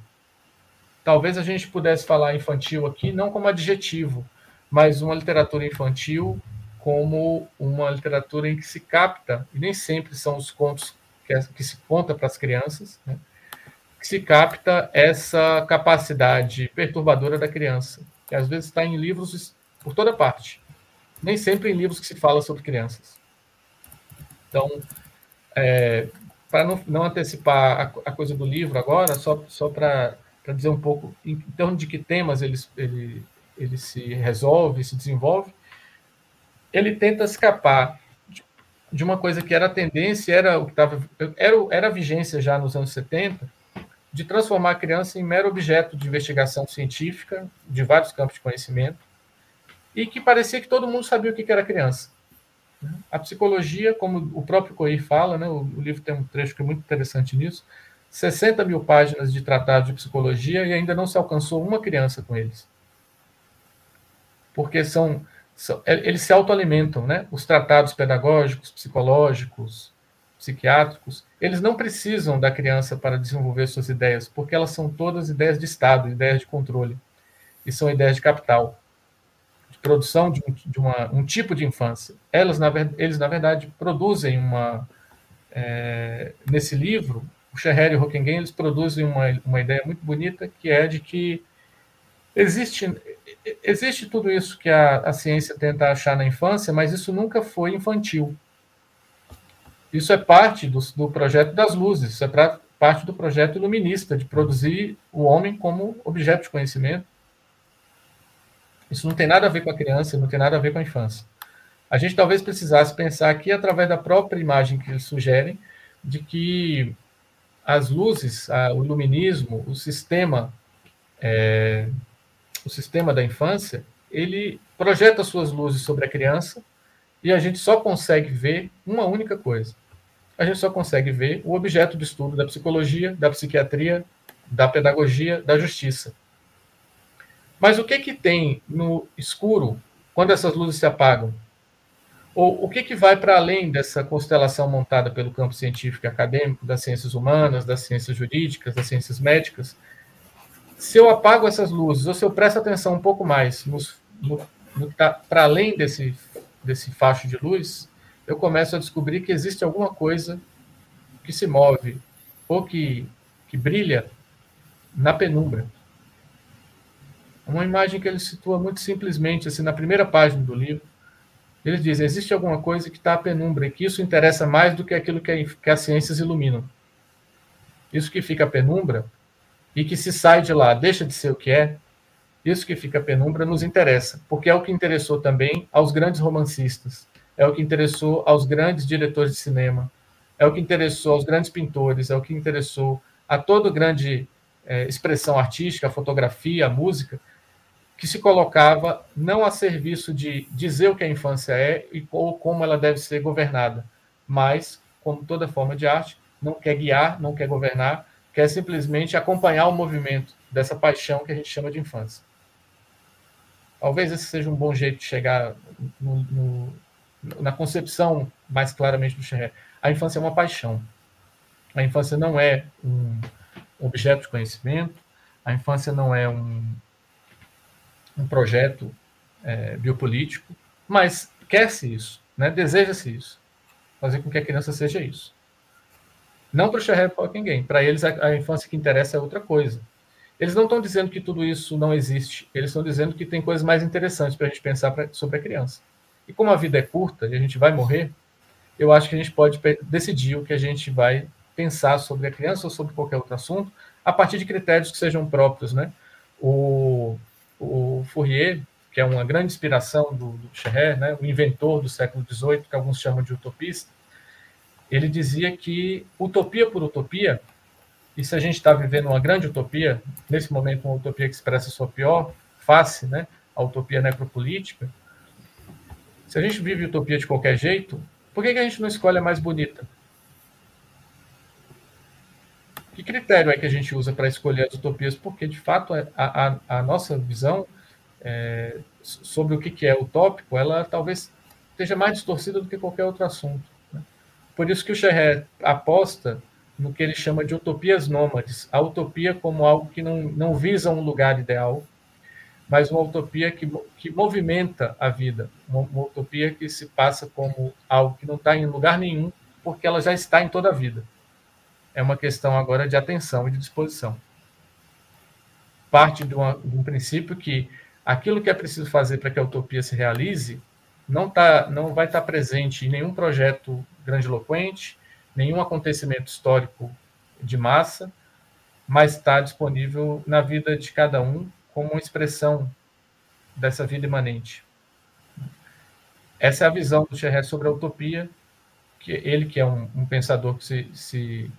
Talvez a gente pudesse falar infantil aqui não como adjetivo, mas uma literatura infantil como uma literatura em que se capta, e nem sempre são os contos que, é, que se conta para as crianças, né, que se capta essa capacidade perturbadora da criança, que às vezes está em livros por toda parte, nem sempre em livros que se fala sobre crianças. Então, é, para não, não, antecipar a, a, coisa do livro agora, só, só para dizer um pouco em, em torno de que temas ele, ele, ele se resolve, se desenvolve, ele tenta escapar de uma coisa que era a tendência, era o que estava era, era a vigência já nos anos 70, de transformar a criança em mero objeto de investigação científica de vários campos de conhecimento, e que parecia que todo mundo sabia o que era criança. A psicologia, como o próprio Coir fala, né, o, livro tem um trecho que é muito interessante nisso, 60 mil páginas de tratado de psicologia e ainda não se alcançou uma criança com eles. Porque são é, eles se autoalimentam, né? Os tratados pedagógicos, psicológicos, psiquiátricos, eles não precisam da criança para desenvolver suas ideias, porque elas são todas ideias de Estado, ideias de controle, e são ideias de capital, de produção de, um, de uma, um tipo de infância. Elas, na, eles, na verdade, produzem uma. É, nesse livro, o Scherrer e o Hockenheim, eles produzem uma, uma ideia muito bonita, que é de que existe existe tudo isso que a, a ciência tenta achar na infância, mas isso nunca foi infantil. Isso é parte do, do projeto das luzes, isso é pra, parte do projeto iluminista, de produzir o homem como objeto de conhecimento. Isso não tem nada a ver com a criança, não tem nada a ver com a infância. A gente talvez precisasse pensar aqui, através da própria imagem que eles sugerem, de que as luzes, o iluminismo, o sistema é, o sistema da infância, ele projeta suas luzes sobre a criança e a gente só consegue ver uma única coisa. A gente só consegue ver o objeto de estudo da psicologia, da psiquiatria, da pedagogia, da justiça. Mas o que que tem no escuro quando essas luzes se apagam? Ou o que que vai para além dessa constelação montada pelo campo científico e acadêmico, das ciências humanas, das ciências jurídicas, das ciências médicas, se eu apago essas luzes, ou se eu presto atenção um pouco mais no, no, tá para além desse, desse facho de luz, eu começo a descobrir que existe alguma coisa que se move ou que, que brilha na penumbra. Uma imagem que ele situa muito simplesmente, assim, na primeira página do livro. Ele diz: existe alguma coisa que está à penumbra e que isso interessa mais do que aquilo que, a, que as ciências iluminam. Isso que fica à penumbra e que se sai de lá deixa de ser o que é, isso que fica penumbra nos interessa, porque é o que interessou também aos grandes romancistas, é o que interessou aos grandes diretores de cinema, é o que interessou aos grandes pintores, é o que interessou a toda grande é, expressão artística, a fotografia, a música, que se colocava não a serviço de dizer o que a infância é e ou como ela deve ser governada, mas, como toda forma de arte, não quer guiar, não quer governar, quer simplesmente acompanhar o movimento dessa paixão que a gente chama de infância. Talvez esse seja um bom jeito de chegar no, no, na concepção mais claramente do Scherrer. A infância é uma paixão. A infância não é um objeto de conhecimento, a infância não é um, um projeto é, biopolítico, mas quer-se isso, né? deseja-se isso. Fazer com que a criança seja isso. Não para o Sherrod ninguém. Para eles, a, a, infância que interessa é outra coisa. Eles não estão dizendo que tudo isso não existe. Eles estão dizendo que tem coisas mais interessantes para a gente pensar pra, sobre a criança. E como a vida é curta e a gente vai morrer, eu acho que a gente pode decidir o que a gente vai pensar sobre a criança ou sobre qualquer outro assunto a partir de critérios que sejam próprios, né? O, o Fourier, que é uma grande inspiração do, do né? o inventor do século XVIII, que alguns chamam de utopista, ele dizia que utopia por utopia, e se a gente está vivendo uma grande utopia, nesse momento uma utopia que expressa sua pior face, né, a utopia necropolítica, se a gente vive utopia de qualquer jeito, por que, que a gente não escolhe a mais bonita? Que critério é que a gente usa para escolher as utopias? Porque, de fato, a, a, a nossa visão é, sobre o que, que é utópico, ela talvez esteja mais distorcida do que qualquer outro assunto. Por isso que o Scherrer aposta no que ele chama de utopias nômades, a utopia como algo que não, não visa um lugar ideal, mas uma utopia que, que movimenta a vida, uma, uma utopia que se passa como algo que não está em lugar nenhum, porque ela já está em toda a vida. É uma questão agora de atenção e de disposição. Parte de, uma, de um princípio que aquilo que é preciso fazer para que a utopia se realize não, tá, não vai estar tá presente em nenhum projeto grandiloquente, nenhum acontecimento histórico de massa, mas está disponível na vida de cada um como uma expressão dessa vida imanente. Essa é a visão do Cherré sobre a utopia, que ele que é um, um pensador que se, se,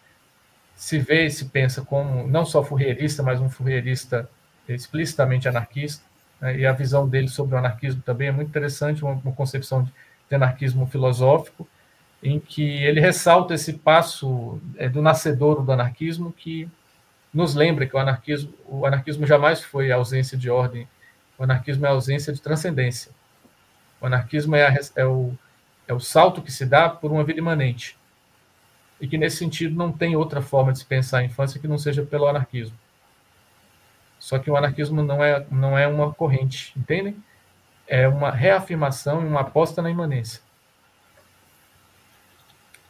se vê e se pensa como não só furrierista, mas um furrierista explicitamente anarquista? E a visão dele sobre o anarquismo também é muito interessante, uma, uma concepção de, de anarquismo filosófico, em que ele ressalta esse passo é, do nascedor do anarquismo que nos lembra que o anarquismo, o anarquismo jamais foi a ausência de ordem, o anarquismo é a ausência de transcendência. O anarquismo é, a, é, o, é o salto que se dá por uma vida imanente. E que, nesse sentido, não tem outra forma de se pensar a infância que não seja pelo anarquismo. Só que o anarquismo não é, não é uma corrente, entendem? É uma reafirmação, uma aposta na imanência.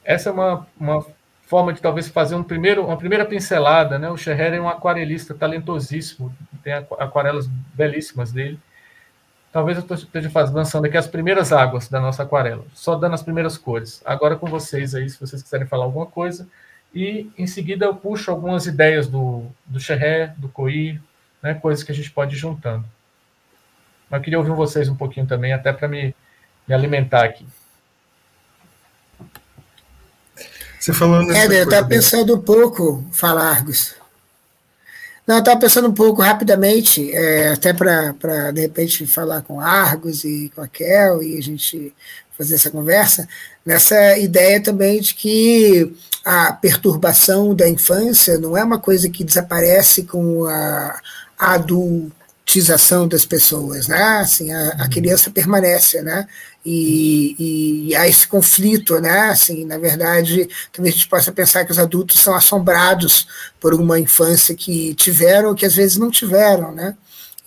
Essa é uma, uma forma de talvez fazer um primeiro, uma primeira pincelada. Né? O Scherrer é um aquarelista talentosíssimo, tem aquarelas belíssimas dele. Talvez eu esteja fazendo, lançando aqui as primeiras águas da nossa aquarela, só dando as primeiras cores. Agora com vocês aí, se vocês quiserem falar alguma coisa. E em seguida eu puxo algumas ideias do, do Scherrer, do Coir, né, coisas que a gente pode ir juntando. Mas eu queria ouvir vocês um pouquinho também, até para me, me alimentar aqui. Você falando nessa É, eu estava pensando um pouco, falar, Argos. Não, eu estava pensando um pouco rapidamente, é, até para, de repente, falar com Argos e com a Kel e a gente fazer essa conversa, nessa ideia também de que a perturbação da infância não é uma coisa que desaparece com a adultização das pessoas, né? Assim, a, a uhum. criança permanece, né? e, e há esse conflito, né? Assim, na verdade, talvez a gente possa pensar que os adultos são assombrados por uma infância que tiveram ou que às vezes não tiveram, né?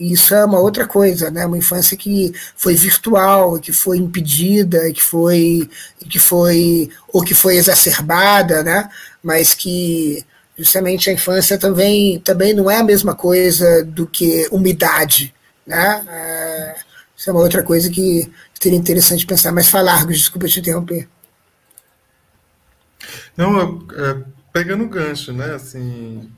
E isso é uma outra coisa, né? Uma infância que foi virtual, que foi impedida, que foi, que foi ou que foi exacerbada, né? Mas que justamente a infância também também não é a mesma coisa do que umidade, né? É, isso é uma outra coisa que seria interessante pensar. Mas falar, desculpa te interromper. Não, é, pegando gancho, né? Assim,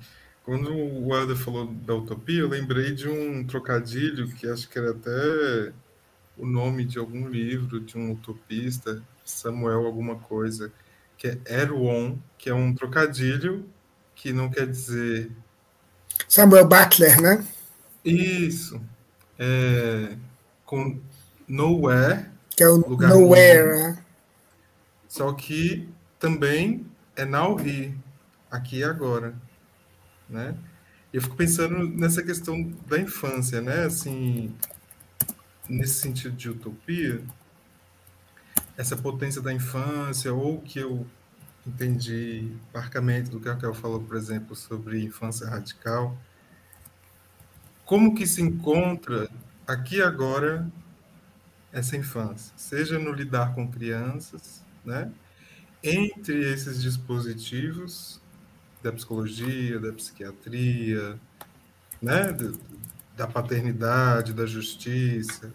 quando o Helder falou da utopia, eu lembrei de um trocadilho que acho que era até o nome de algum livro de um utopista, Samuel alguma coisa, que é Erewhon, que é um trocadilho que não quer dizer Samuel Butler, né? Isso. É, com Nowhere. Que é o Nowhere, né? Só que também é Now Here, aqui e agora, né? Eu fico pensando nessa questão da infância, né? Assim, nesse sentido de utopia, essa potência da infância, ou que eu entendi parcamente do que a Raquel falou, por exemplo, sobre infância radical, como que se encontra aqui agora essa infância, seja no lidar com crianças, né? Entre esses dispositivos da psicologia, da psiquiatria, né? Da paternidade, da justiça.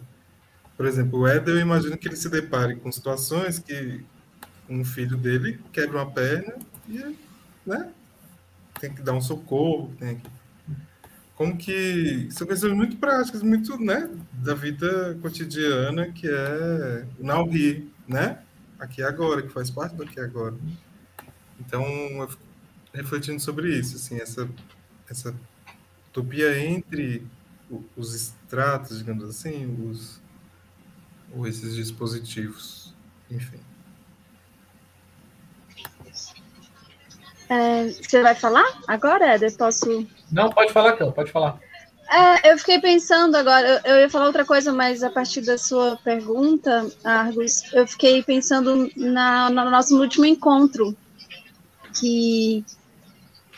Por exemplo, o Éder, eu imagino que ele se depare com situações que um filho dele quebra uma perna e, né? Tem que dar um socorro, tem que como que são questões muito práticas, muito, né, da vida cotidiana, que é o here, né? Aqui agora, que faz parte do aqui agora. Então, refletindo sobre isso, assim, essa essa utopia entre os estratos, digamos assim, os ou esses dispositivos, enfim. É, você vai falar agora, Eder? Posso não, pode falar, Kel, pode falar. É, eu fiquei pensando agora, eu, eu, ia falar outra coisa, mas a partir da sua pergunta, Argus, eu fiquei pensando na, no nosso último encontro, que,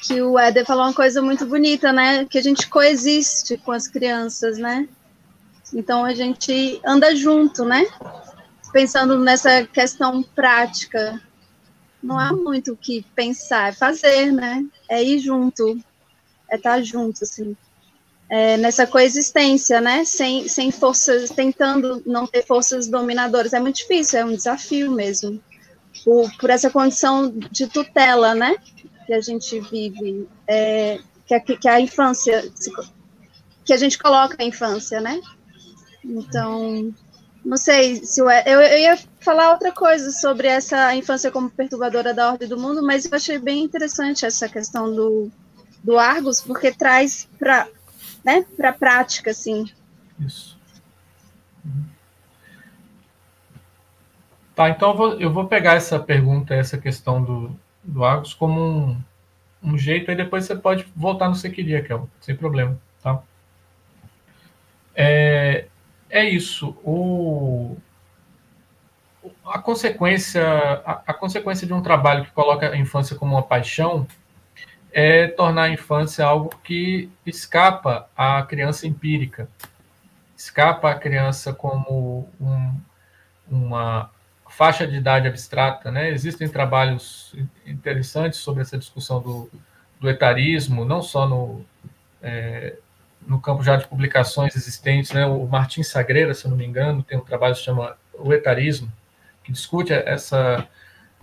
que o Éder falou uma coisa muito bonita, né? Que a gente coexiste com as crianças, né? Então a gente anda junto, né? Pensando nessa questão prática. Não há muito o que pensar, é fazer, né? É ir junto, é estar junto, assim. É nessa coexistência, né? Sem, sem forças, tentando não ter forças dominadoras. É muito difícil, é um desafio mesmo. Por, por essa condição de tutela, né? Que a gente vive, é, que, a, que a infância, que a gente coloca a infância, né? Então, não sei se eu, eu, ia falar outra coisa sobre essa infância como perturbadora da ordem do mundo, mas eu achei bem interessante essa questão do, do Argos, porque traz para né, a prática, assim. Isso. Tá, então eu vou, eu vou pegar essa pergunta, essa questão do, do Argos como um, um jeito, aí depois você pode voltar no que você queria, Kel, sem problema, tá? É, é isso. O, a consequência, a, a, consequência de um trabalho que coloca a infância como uma paixão é tornar a infância algo que escapa à criança empírica, escapa à criança como um, uma faixa de idade abstrata. Né? Existem trabalhos interessantes sobre essa discussão do, do etarismo, não só no, é, no campo já de publicações existentes, né? O Martin Sagreira, se eu não me engano, tem um trabalho que se chama O Etarismo, que discute essa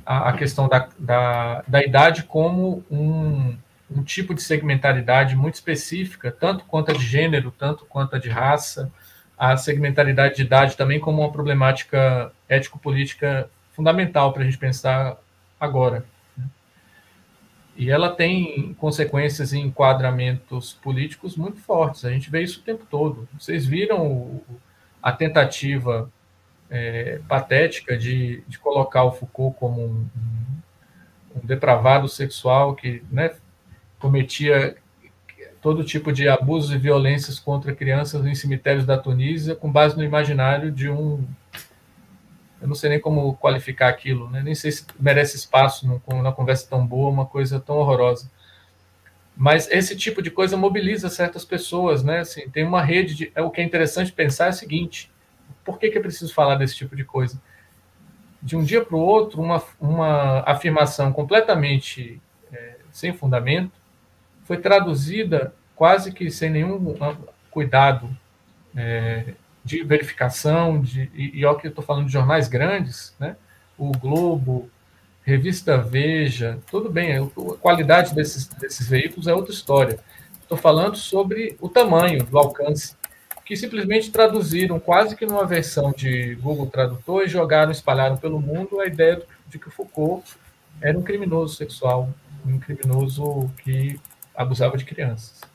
a, a questão da, da, da, idade como um, um tipo de segmentaridade muito específica, tanto quanto a de gênero, tanto quanto a de raça, a segmentaridade de idade também como uma problemática ético-política fundamental para a gente pensar agora. E ela tem consequências em enquadramentos políticos muito fortes. A gente vê isso o tempo todo. Vocês viram a tentativa é, patética de, de, colocar o Foucault como um, um depravado sexual que né, cometia todo tipo de abusos e violências contra crianças em cemitérios da Tunísia, com base no imaginário de um eu não sei nem como qualificar aquilo, né? nem sei se merece espaço numa conversa tão boa, uma coisa tão horrorosa. Mas esse tipo de coisa mobiliza certas pessoas, né? Assim, tem uma rede de. É, o que é interessante pensar é o seguinte: por que, que é preciso falar desse tipo de coisa? De um dia para o outro, uma, uma afirmação completamente é, sem fundamento foi traduzida quase que sem nenhum cuidado é, de verificação, de, e, e olha que eu estou falando de jornais grandes, né? o Globo, Revista Veja, tudo bem, a qualidade desses, desses veículos é outra história. Estou falando sobre o tamanho do alcance, que simplesmente traduziram quase que numa versão de Google Tradutor e jogaram, espalharam pelo mundo a ideia de que Foucault era um criminoso sexual, um criminoso que abusava de crianças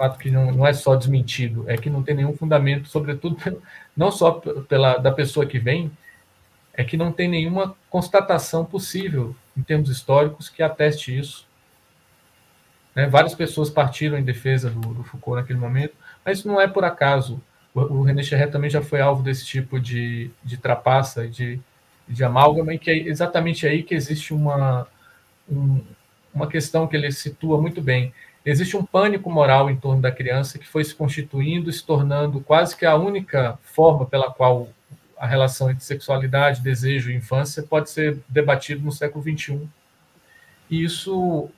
fato que não, não é só desmentido, é que não tem nenhum fundamento, sobretudo não só pela da pessoa que vem, é que não tem nenhuma constatação possível em termos históricos que ateste isso. Né? Várias pessoas partiram em defesa do, do, Foucault naquele momento, mas isso não é por acaso. O, o René Cherret também já foi alvo desse tipo de, de trapaça, de, de amálgama, e que é exatamente aí que existe uma, um, uma questão que ele situa muito bem existe um pânico moral em torno da criança que foi se constituindo, se tornando quase que a única forma pela qual a relação entre sexualidade, desejo e infância pode ser debatido no século XXI. E isso,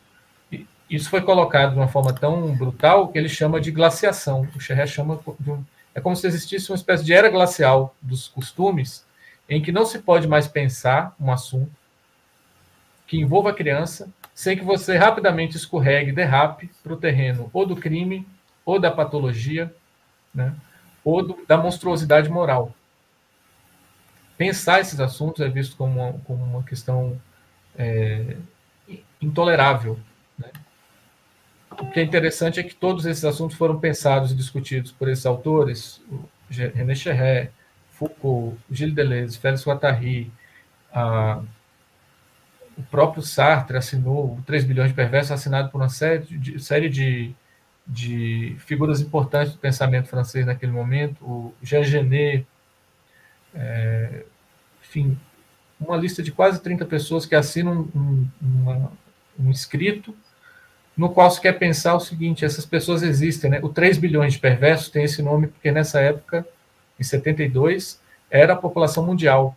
isso foi colocado de uma forma tão brutal que ele chama de glaciação. O Cherré chama de um, é como se existisse uma espécie de era glacial dos costumes em que não se pode mais pensar um assunto que envolva a criança sem que você rapidamente escorregue, derrape para o terreno ou do crime, ou da patologia, né, ou do, da monstruosidade moral. Pensar esses assuntos é visto como uma, como uma questão é, intolerável. Né? O que é interessante é que todos esses assuntos foram pensados e discutidos por esses autores, René Cherré, Foucault, Gilles Deleuze, Félix Guattari, a o próprio Sartre assinou, 3 bilhões de perversos, assinado por uma série de, série de, de figuras importantes do pensamento francês naquele momento, o Jean Genet, é, enfim, uma lista de quase 30 pessoas que assinam um, uma, um escrito no qual se quer pensar o seguinte: essas pessoas existem, né? O 3 bilhões de perversos tem esse nome porque nessa época, em 72, era a população mundial.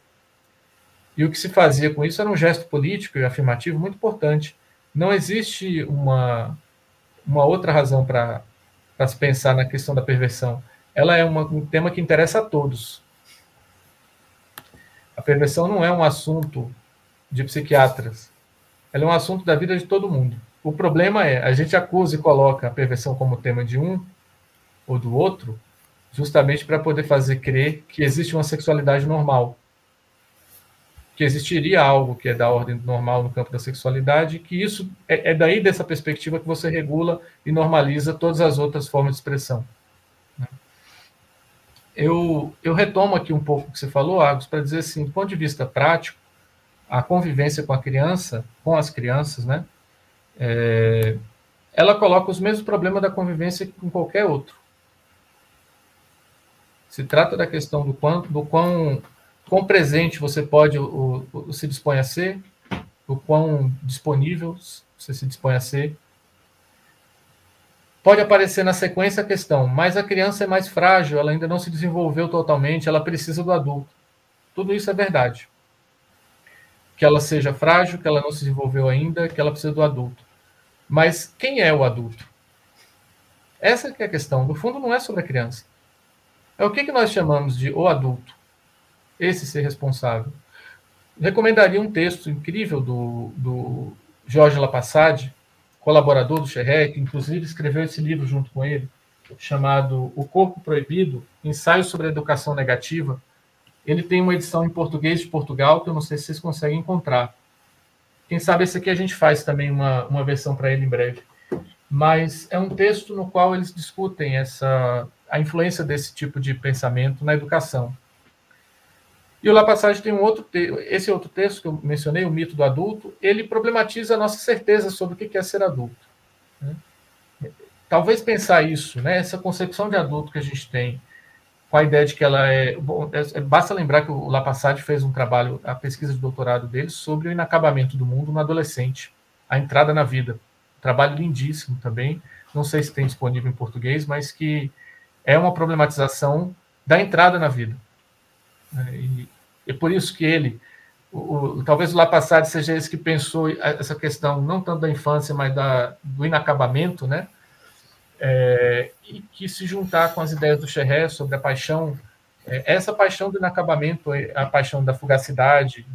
E o que se fazia com isso era um gesto político e afirmativo muito importante. Não existe uma, uma outra razão para se pensar na questão da perversão. Ela é uma, um tema que interessa a todos. A perversão não é um assunto de psiquiatras. Ela é um assunto da vida de todo mundo. O problema é, a gente acusa e coloca a perversão como tema de um ou do outro, justamente para poder fazer crer que existe uma sexualidade normal que existiria algo que é da ordem normal no campo da sexualidade, que isso é, é, daí dessa perspectiva que você regula e normaliza todas as outras formas de expressão. Eu, eu retomo aqui um pouco o que você falou, Agos, para dizer assim, do ponto de vista prático, a convivência com a criança, com as crianças, né, é, ela coloca os mesmos problemas da convivência com qualquer outro. Se trata da questão do quanto, do quão quão presente você pode o, o, se dispõe a ser, o quão disponível você se dispõe a ser. Pode aparecer na sequência a questão, mas a criança é mais frágil, ela ainda não se desenvolveu totalmente, ela precisa do adulto. Tudo isso é verdade. Que ela seja frágil, que ela não se desenvolveu ainda, que ela precisa do adulto. Mas quem é o adulto? Essa é a questão. No fundo, não é sobre a criança. É o que, que nós chamamos de o adulto esse ser responsável. Recomendaria um texto incrível do, do Jorge Lapassade, colaborador do Xerré, que inclusive escreveu esse livro junto com ele, chamado O Corpo Proibido, Ensaio sobre a Educação Negativa. Ele tem uma edição em português de Portugal, que eu não sei se vocês conseguem encontrar. Quem sabe esse aqui a gente faz também uma, uma versão para ele em breve. Mas é um texto no qual eles discutem essa a influência desse tipo de pensamento na educação. E o La Passage tem um outro esse outro texto que eu mencionei, o mito do adulto, ele problematiza a nossa certeza sobre o que é ser adulto. Né? Talvez pensar isso, né, essa concepção de adulto que a gente tem, com a ideia de que ela é, bom, é, é basta lembrar que o La Passage fez um trabalho, a pesquisa de doutorado dele sobre o inacabamento do mundo no adolescente, a entrada na vida. Um trabalho lindíssimo também, não sei se tem disponível em português, mas que é uma problematização da entrada na vida. Né? E, é por isso que ele, o, o, talvez o Lapassade seja esse que pensou essa questão não tanto da infância, mas da, do inacabamento, né? É, e que se juntar com as ideias do Cherré sobre a paixão, é, essa paixão do inacabamento, é a paixão da fugacidade,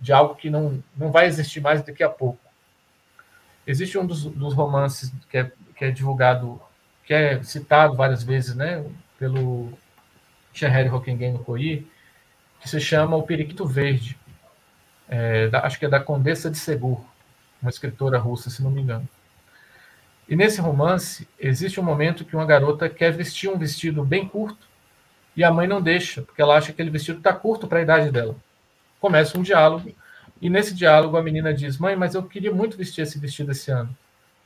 de algo que não, não vai existir mais daqui a pouco. Existe um dos, dos romances que é, que é divulgado, que é citado várias vezes, né, pelo Cherré Rockingen no Coí, que se chama O Periquito Verde. É, da, acho que é da Condessa de Segur, uma escritora russa, se não me engano. E nesse romance, existe um momento que uma garota quer vestir um vestido bem curto e a mãe não deixa, porque ela acha que aquele vestido está curto para a idade dela. Começa um diálogo, e nesse diálogo a menina diz: Mãe, mas eu queria muito vestir esse vestido esse ano.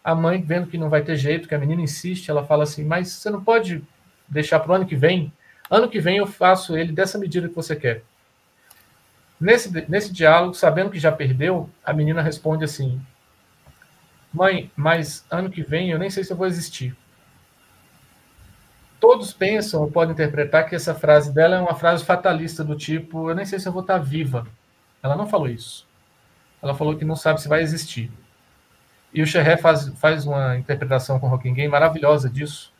A mãe, vendo que não vai ter jeito, que a menina insiste, ela fala assim: Mas você não pode deixar para o ano que vem? Ano que vem eu faço ele dessa medida que você quer. Nesse, nesse diálogo, sabendo que já perdeu, a menina responde assim: Mãe, mas ano que vem eu nem sei se eu vou existir. Todos pensam ou podem interpretar que essa frase dela é uma frase fatalista, do tipo: Eu nem sei se eu vou estar viva. Ela não falou isso. Ela falou que não sabe se vai existir. E o Xerré faz, faz uma interpretação com Game maravilhosa disso,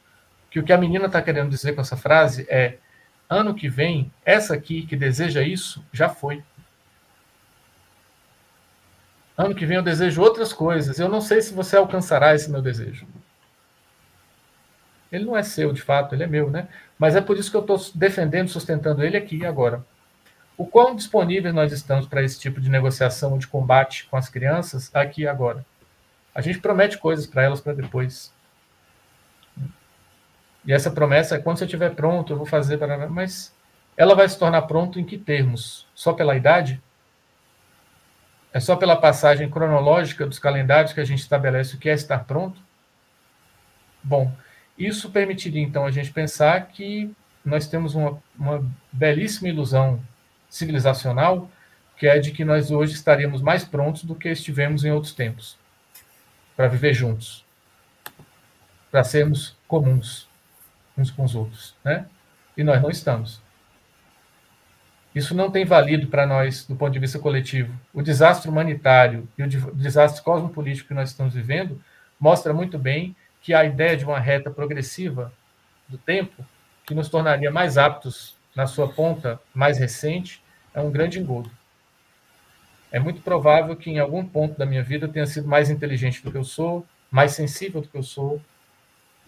que o que a menina está querendo dizer com essa frase é: ano que vem, essa aqui que deseja isso já foi. Ano que vem eu desejo outras coisas. Eu não sei se você alcançará esse meu desejo. Ele não é seu, de fato, ele é meu, né? Mas é por isso que eu estou defendendo, sustentando ele aqui e agora. O quão disponíveis nós estamos para esse tipo de negociação, de combate com as crianças aqui e agora? A gente promete coisas para elas para depois. E essa promessa é quando você estiver pronto, eu vou fazer para. Mas ela vai se tornar pronto em que termos? Só pela idade? É só pela passagem cronológica dos calendários que a gente estabelece o que é estar pronto? Bom, isso permitiria então a gente pensar que nós temos uma, uma belíssima ilusão civilizacional, que é de que nós hoje estaríamos mais prontos do que estivemos em outros tempos para viver juntos. para sermos comuns uns com os outros, né? E nós não estamos. Isso não tem valido para nós do ponto de vista coletivo. O desastre humanitário e o desastre cosmopolítico que nós estamos vivendo mostra muito bem que a ideia de uma reta progressiva do tempo, que nos tornaria mais aptos na sua ponta mais recente, é um grande engodo. É muito provável que em algum ponto da minha vida eu tenha sido mais inteligente do que eu sou, mais sensível do que eu sou,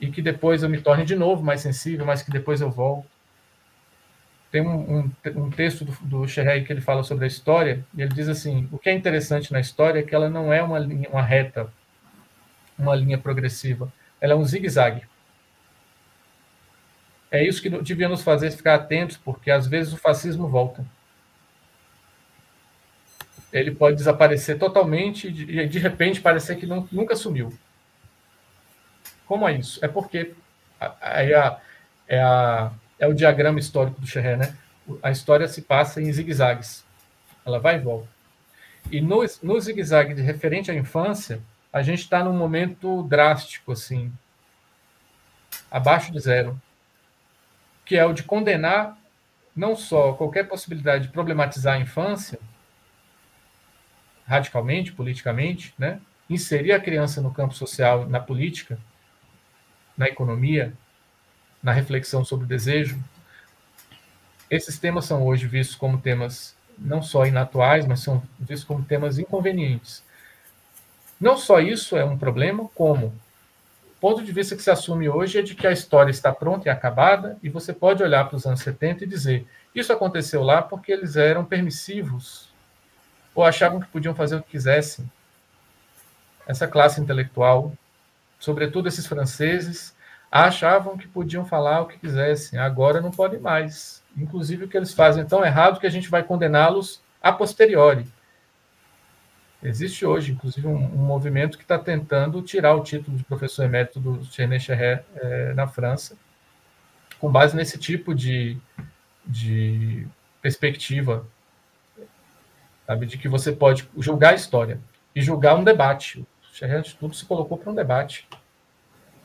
e que depois eu me torne de novo mais sensível, mas que depois eu volto. Tem um, um, um texto do, do que ele fala sobre a história, e ele diz assim: o que é interessante na história é que ela não é uma, linha, uma reta, uma linha progressiva, ela é um zigue-zague. É isso que devia nos fazer ficar atentos, porque às vezes o fascismo volta. Ele pode desaparecer totalmente e de repente parecer que não, nunca sumiu. Como é isso? É porque aí é, é, a, é o diagrama histórico do Cherré, né? A história se passa em zigue-zagues. Ela vai e volta. E no, no zigue-zague de referente à infância, a gente está num momento drástico, assim, abaixo de zero, que é o de condenar não só qualquer possibilidade de problematizar a infância, radicalmente, politicamente, né? inserir a criança no campo social, na política, na economia, na reflexão sobre o desejo. Esses temas são hoje vistos como temas não só inatuais, mas são vistos como temas inconvenientes. Não só isso é um problema, como o ponto de vista que se assume hoje é de que a história está pronta e acabada, e você pode olhar para os anos 70 e dizer: isso aconteceu lá porque eles eram permissivos, ou achavam que podiam fazer o que quisessem. Essa classe intelectual sobretudo esses franceses, achavam que podiam falar o que quisessem. Agora não podem mais. Inclusive, o que eles fazem tão errado que a gente vai condená-los a posteriori. Existe hoje, inclusive, um, um movimento que está tentando tirar o título de professor emérito do Chenet Cherré é, na França, com base nesse tipo de, de perspectiva, sabe, de que você pode julgar a história e julgar um debate. Cherré, de tudo, se colocou para um debate.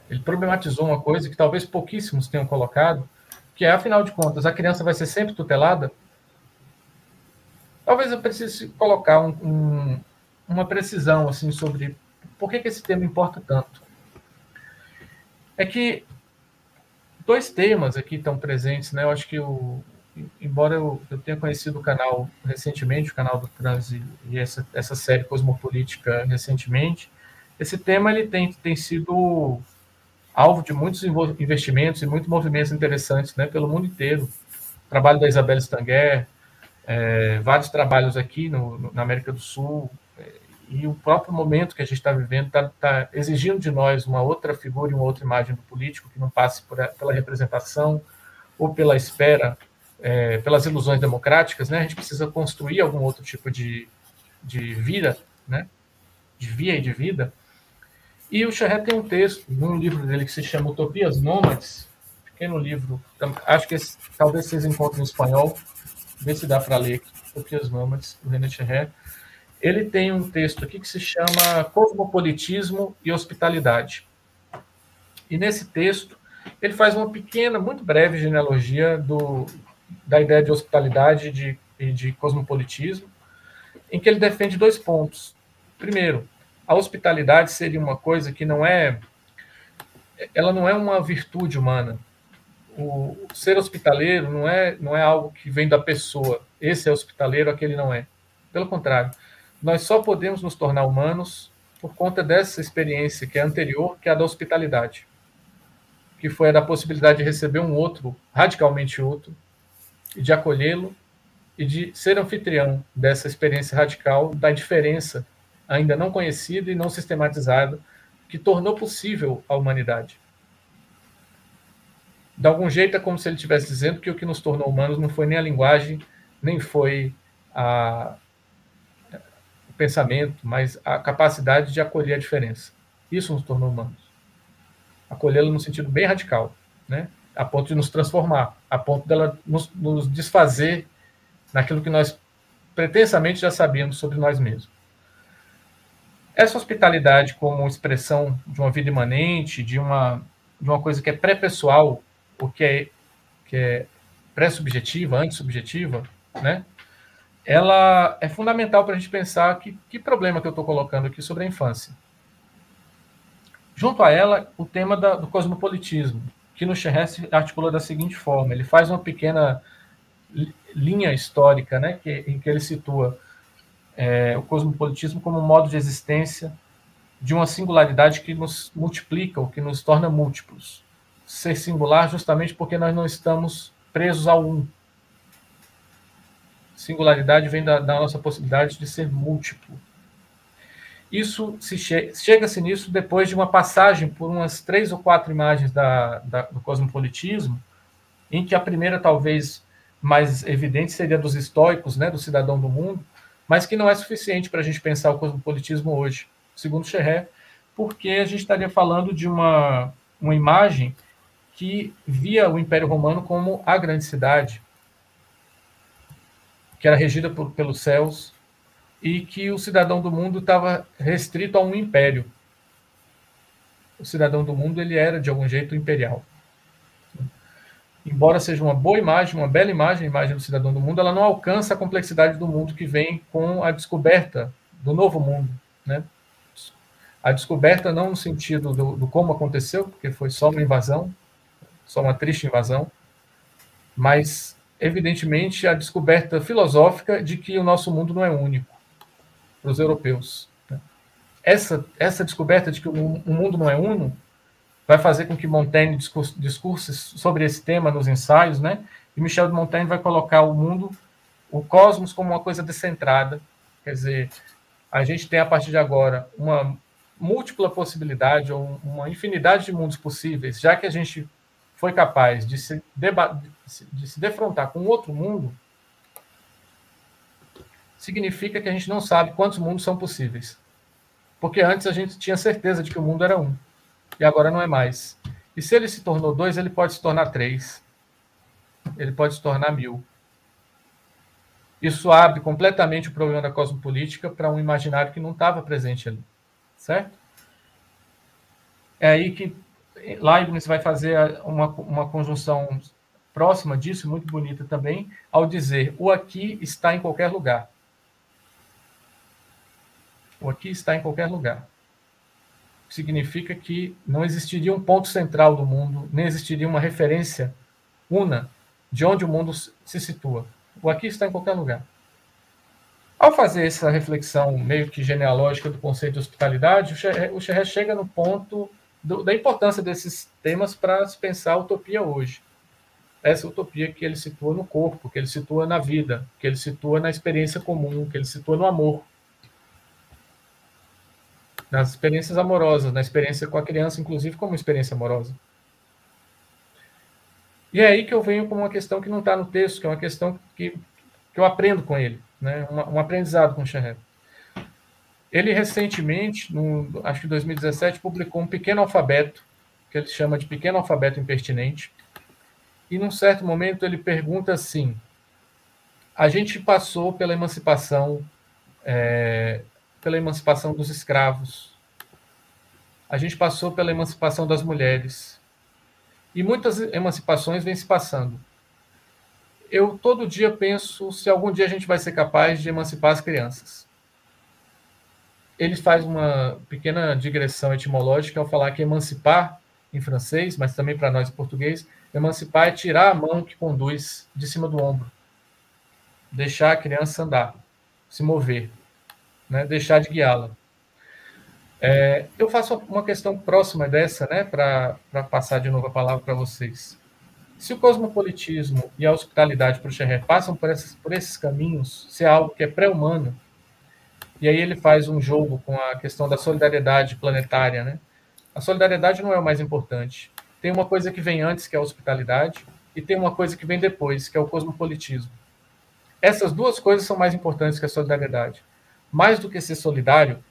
Ele problematizou uma coisa que talvez pouquíssimos tenham colocado, que é, afinal de contas, a criança vai ser sempre tutelada? Talvez eu precise colocar um, um, uma precisão assim sobre por que, que esse tema importa tanto. É que dois temas aqui estão presentes, né? Eu acho que o, embora eu, eu, tenha conhecido o canal recentemente, o canal do Trans e essa, essa série Cosmopolítica recentemente, esse tema ele tem, tem sido alvo de muitos investimentos e muitos movimentos interessantes né, pelo mundo inteiro. O trabalho da Isabela Stanguer, é, vários trabalhos aqui no, no, na América do Sul, é, e o próprio momento que a gente está vivendo está tá exigindo de nós uma outra figura e uma outra imagem do político que não passe por, pela representação ou pela espera, é, pelas ilusões democráticas. Né? A gente precisa construir algum outro tipo de, de vida, né? de via e de vida, e o Charret tem um texto num livro dele que se chama Utopias Nômades, pequeno livro, acho que esse, talvez vocês encontrem em espanhol, vê se dá para ler aqui, Utopias Nômades, do René Charret. Ele tem um texto aqui que se chama Cosmopolitismo e Hospitalidade. E nesse texto, ele faz uma pequena, muito breve genealogia do, da ideia de hospitalidade e de, de cosmopolitismo, em que ele defende dois pontos. Primeiro, a hospitalidade seria uma coisa que não é ela não é uma virtude humana. O ser hospitaleiro não é não é algo que vem da pessoa. Esse é hospitaleiro, aquele não é. Pelo contrário, nós só podemos nos tornar humanos por conta dessa experiência que é anterior, que é a da hospitalidade, que foi a da possibilidade de receber um outro, radicalmente outro, e de acolhê-lo e de ser anfitrião dessa experiência radical da diferença ainda não conhecida e não sistematizada, que tornou possível a humanidade. De algum jeito é como se ele estivesse dizendo que o que nos tornou humanos não foi nem a linguagem, nem foi a, o pensamento, mas a capacidade de acolher a diferença. Isso nos tornou humanos. Acolhê-la no sentido bem radical, né? a ponto de nos transformar, a ponto dela nos, nos desfazer naquilo que nós pretensamente já sabíamos sobre nós mesmos. Essa hospitalidade como expressão de uma vida imanente, de uma de uma coisa que é pré-pessoal, ou que é, que é pré-subjetiva, antissubjetiva, né? ela é fundamental para a gente pensar que, que problema que eu estou colocando aqui sobre a infância. Junto a ela, o tema da, do cosmopolitismo, que no Cherres articula da seguinte forma: ele faz uma pequena linha histórica, né, que, em que ele situa é, o cosmopolitismo como um modo de existência de uma singularidade que nos multiplica, ou que nos torna múltiplos. Ser singular justamente porque nós não estamos presos ao um. Singularidade vem da, da nossa possibilidade de ser múltiplo. Isso se che chega-se nisso depois de uma passagem por umas três ou quatro imagens da, da, do cosmopolitismo, em que a primeira talvez mais evidente seria dos estoicos, né, do cidadão do mundo, mas que não é suficiente para a gente pensar o cosmopolitismo hoje, segundo Scherrer, porque a gente estaria falando de uma, uma imagem que via o Império Romano como a grande cidade, que era regida por, pelos céus, e que o cidadão do mundo estava restrito a um império. O cidadão do mundo ele era de algum jeito imperial. Embora seja uma boa imagem, uma bela imagem, a imagem do cidadão do mundo, ela não alcança a complexidade do mundo que vem com a descoberta do novo mundo, né? A descoberta não no sentido do, do como aconteceu, porque foi só uma invasão, só uma triste invasão, mas evidentemente, a descoberta filosófica de que o nosso mundo não é único para os europeus. Né? Essa, essa descoberta de que o, mundo não é uno vai fazer com que Montaigne discurse sobre esse tema nos ensaios, né? E Michel de Montaigne vai colocar o mundo, o cosmos, como uma coisa descentrada. Quer dizer, a gente tem a partir de agora uma múltipla possibilidade ou uma infinidade de mundos possíveis, já que a gente foi capaz de se, de se defrontar com outro mundo, significa que a gente não sabe quantos mundos são possíveis. Porque antes a gente tinha certeza de que o mundo era um, e agora não é mais. E se ele se tornou dois, ele pode se tornar três. Ele pode se tornar mil. Isso abre completamente o problema da cosmopolítica para um imaginário que não estava presente ali. Certo? É aí que Leibniz vai fazer uma, uma conjunção próxima disso, muito bonita também, ao dizer: o aqui está em qualquer lugar. O aqui está em qualquer lugar. Significa que não existiria um ponto central do mundo, nem existiria uma referência una de onde o mundo se situa. O aqui está em qualquer lugar. Ao fazer essa reflexão meio que genealógica do conceito de hospitalidade, o Xerré chega no ponto do, da importância desses temas para se pensar a utopia hoje. Essa utopia que ele situa no corpo, que ele situa na vida, que ele situa na experiência comum, que ele situa no amor. Nas experiências amorosas, na experiência com a criança, inclusive como experiência amorosa. E é aí que eu venho com uma questão que não está no texto, que é uma questão que, que eu aprendo com ele, né? um, um aprendizado com o Scherrer. Ele recentemente, no, acho que 2017, publicou um pequeno alfabeto, que ele chama de pequeno alfabeto impertinente. E num certo momento ele pergunta assim: a gente passou pela emancipação, é, pela emancipação dos escravos, a gente passou pela emancipação das mulheres, e muitas emancipações vêm se passando. Eu todo dia penso se algum dia a gente vai ser capaz de emancipar as crianças. Ele faz uma pequena digressão etimológica ao falar que emancipar em francês, mas também para nós em português, emancipar é tirar a mão que conduz de cima do ombro, deixar a criança andar, se mover, né? deixar de guiá-la. É, eu faço uma questão próxima dessa, né, para passar de novo a palavra para vocês. Se o cosmopolitismo e a hospitalidade para o Xerré passam por esses, por esses caminhos, se é algo que é pré-humano, e aí ele faz um jogo com a questão da solidariedade planetária, né? A solidariedade não é o mais importante. Tem uma coisa que vem antes, que é a hospitalidade, e tem uma coisa que vem depois, que é o cosmopolitismo. Essas duas coisas são mais importantes que a solidariedade. Mais do que ser solidário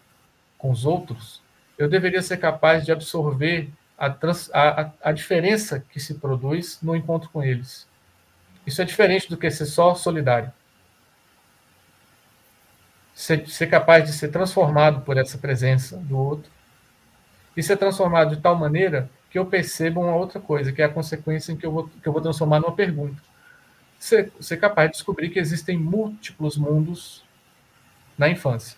com os outros, eu deveria ser capaz de absorver a, trans, a, a, diferença que se produz no encontro com eles. Isso é diferente do que ser só solidário ser, ser capaz de ser transformado por essa presença do outro e ser transformado de tal maneira que eu perceba uma outra coisa, que é a consequência em que eu vou, que eu vou transformar numa pergunta. Ser, ser capaz de descobrir que existem múltiplos mundos na infância.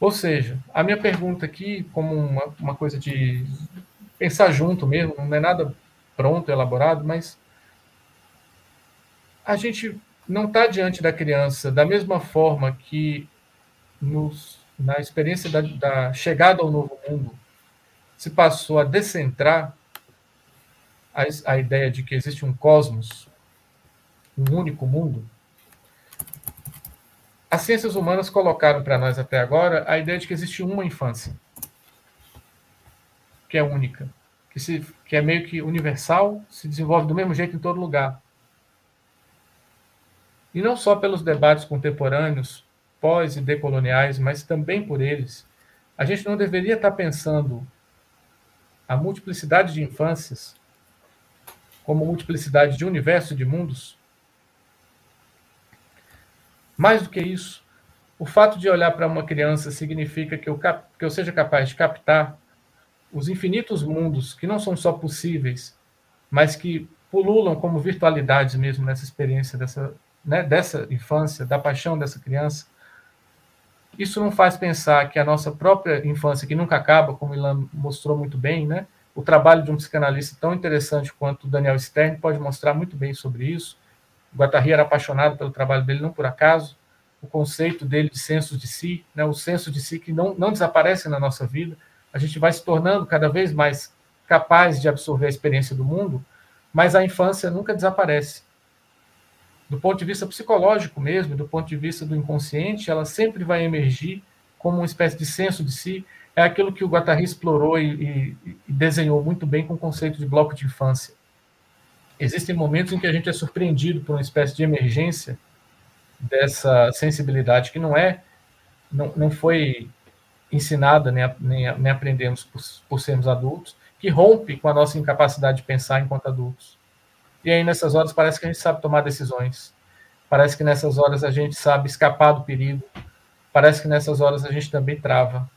Ou seja, a minha pergunta aqui, como uma, uma coisa de pensar junto mesmo, não é nada pronto, elaborado, mas a gente não está diante da criança da mesma forma que nos, na experiência da, da chegada ao novo mundo se passou a descentrar a, a ideia de que existe um cosmos, um único mundo. As ciências humanas colocaram para nós até agora a ideia de que existe uma infância que é única, que, se, que é meio que universal, se desenvolve do mesmo jeito em todo lugar. E não só pelos debates contemporâneos, pós e decoloniais, mas também por eles. A gente não deveria estar pensando a multiplicidade de infâncias como multiplicidade de universo de mundos? Mais do que isso, o fato de olhar para uma criança significa que eu, que eu seja capaz de captar os infinitos mundos que não são só possíveis, mas que pululam como virtualidades mesmo nessa experiência dessa, né, dessa infância, da paixão dessa criança. Isso não faz pensar que a nossa própria infância, que nunca acaba, como Ilan mostrou muito bem, né, o trabalho de um psicanalista tão interessante quanto o Daniel Stern pode mostrar muito bem sobre isso. Guattari era apaixonado pelo trabalho dele, não por acaso. O conceito dele de senso de si, né, o senso de si que não, não desaparece na nossa vida, a gente vai se tornando cada vez mais capaz de absorver a experiência do mundo, mas a infância nunca desaparece. Do ponto de vista psicológico mesmo, do ponto de vista do inconsciente, ela sempre vai emergir como uma espécie de senso de si. É aquilo que o Guattari explorou e, e, e desenhou muito bem com o conceito de bloco de infância. Existem momentos em que a gente é surpreendido por uma espécie de emergência dessa sensibilidade que não é, não, não foi ensinada, nem, nem, nem aprendemos por, por sermos adultos, que rompe com a nossa incapacidade de pensar enquanto adultos. E aí, nessas horas, parece que a gente sabe tomar decisões. Parece que nessas horas a gente sabe escapar do perigo. Parece que nessas horas a gente também trava.